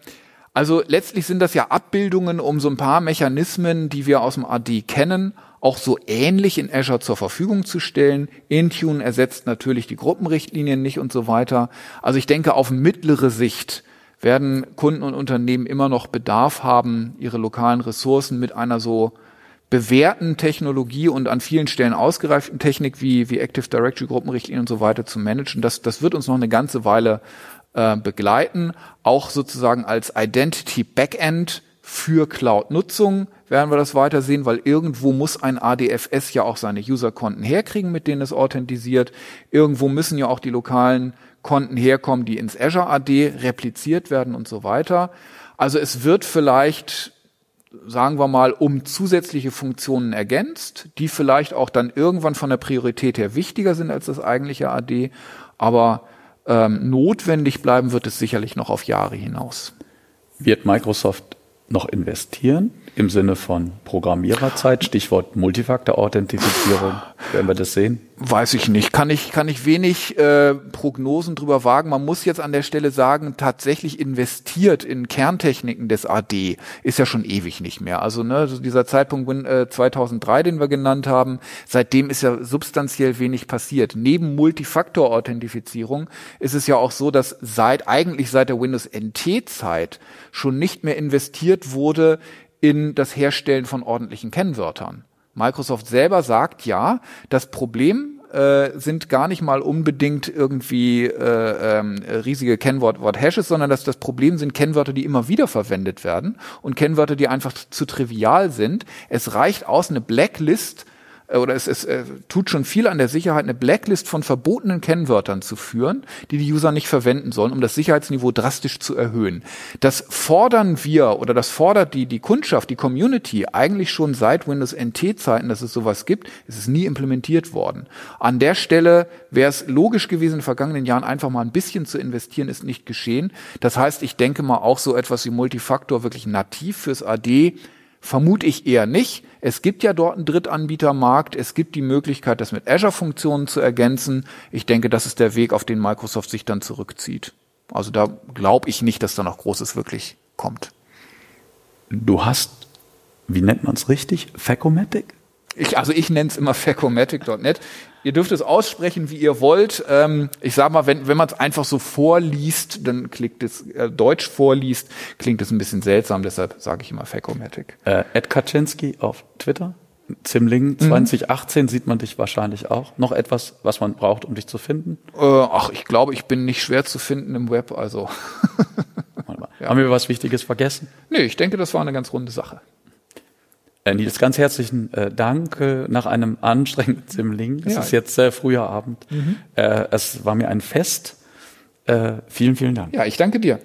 also letztlich sind das ja Abbildungen um so ein paar Mechanismen, die wir aus dem AD kennen, auch so ähnlich in Azure zur Verfügung zu stellen. Intune ersetzt natürlich die Gruppenrichtlinien nicht und so weiter. Also ich denke, auf mittlere Sicht werden Kunden und Unternehmen immer noch Bedarf haben, ihre lokalen Ressourcen mit einer so bewährten Technologie und an vielen Stellen ausgereiften Technik wie, wie Active Directory, Gruppenrichtlinien und so weiter zu managen. Das, das wird uns noch eine ganze Weile äh, begleiten. Auch sozusagen als Identity Backend für Cloud-Nutzung werden wir das weiter sehen, weil irgendwo muss ein ADFS ja auch seine User-Konten herkriegen, mit denen es authentisiert. Irgendwo müssen ja auch die lokalen Konten herkommen, die ins Azure AD repliziert werden und so weiter. Also es wird vielleicht, sagen wir mal, um zusätzliche Funktionen ergänzt, die vielleicht auch dann irgendwann von der Priorität her wichtiger sind als das eigentliche AD, aber ähm, notwendig bleiben wird es sicherlich noch auf Jahre hinaus. Wird Microsoft noch investieren im Sinne von Programmiererzeit, Stichwort Multifaktor-Authentifizierung? Werden wir das sehen? Weiß ich nicht. Kann ich, kann ich wenig äh, Prognosen drüber wagen. Man muss jetzt an der Stelle sagen, tatsächlich investiert in Kerntechniken des AD ist ja schon ewig nicht mehr. Also ne, dieser Zeitpunkt äh, 2003, den wir genannt haben, seitdem ist ja substanziell wenig passiert. Neben Multifaktor-Authentifizierung ist es ja auch so, dass seit eigentlich seit der Windows NT-Zeit schon nicht mehr investiert wurde in das Herstellen von ordentlichen Kennwörtern. Microsoft selber sagt ja, das Problem äh, sind gar nicht mal unbedingt irgendwie äh, ähm, riesige Kennwort-Hashes, sondern dass das Problem sind Kennwörter, die immer wieder verwendet werden und Kennwörter, die einfach zu trivial sind. Es reicht aus, eine Blacklist äh, oder es, es äh, tut schon viel an der Sicherheit, eine Blacklist von verbotenen Kennwörtern zu führen, die die User nicht verwenden sollen, um das Sicherheitsniveau drastisch zu erhöhen. Das fordern wir oder das fordert die, die Kundschaft, die Community eigentlich schon seit Windows NT-Zeiten, dass es sowas gibt. Es ist nie implementiert worden. An der Stelle wäre es logisch gewesen, in den vergangenen Jahren einfach mal ein bisschen zu investieren, ist nicht geschehen. Das heißt, ich denke mal auch so etwas wie Multifaktor wirklich nativ fürs AD Vermute ich eher nicht. Es gibt ja dort einen Drittanbietermarkt. Es gibt die Möglichkeit, das mit Azure-Funktionen zu ergänzen. Ich denke, das ist der Weg, auf den Microsoft sich dann zurückzieht. Also da glaube ich nicht, dass da noch Großes wirklich kommt. Du hast, wie nennt man es richtig? Facomatic? Ich, also ich nenne es immer facomatic.net. Ihr dürft es aussprechen, wie ihr wollt. Ähm, ich sage mal, wenn, wenn man es einfach so vorliest, dann klingt es, äh, Deutsch vorliest, klingt es ein bisschen seltsam, deshalb sage ich immer facomatic. Äh, Ed Kaczynski auf Twitter. Zimling 2018 mhm. sieht man dich wahrscheinlich auch. Noch etwas, was man braucht, um dich zu finden? Äh, ach, ich glaube, ich bin nicht schwer zu finden im Web, also. ja. Haben wir was Wichtiges vergessen? Nee, ich denke, das war eine ganz runde Sache. Äh, Nils, ganz herzlichen äh, Dank äh, nach einem anstrengenden Simling. Es ja. ist jetzt äh, früher Abend. Mhm. Äh, es war mir ein Fest. Äh, vielen, vielen Dank. Ja, ich danke dir.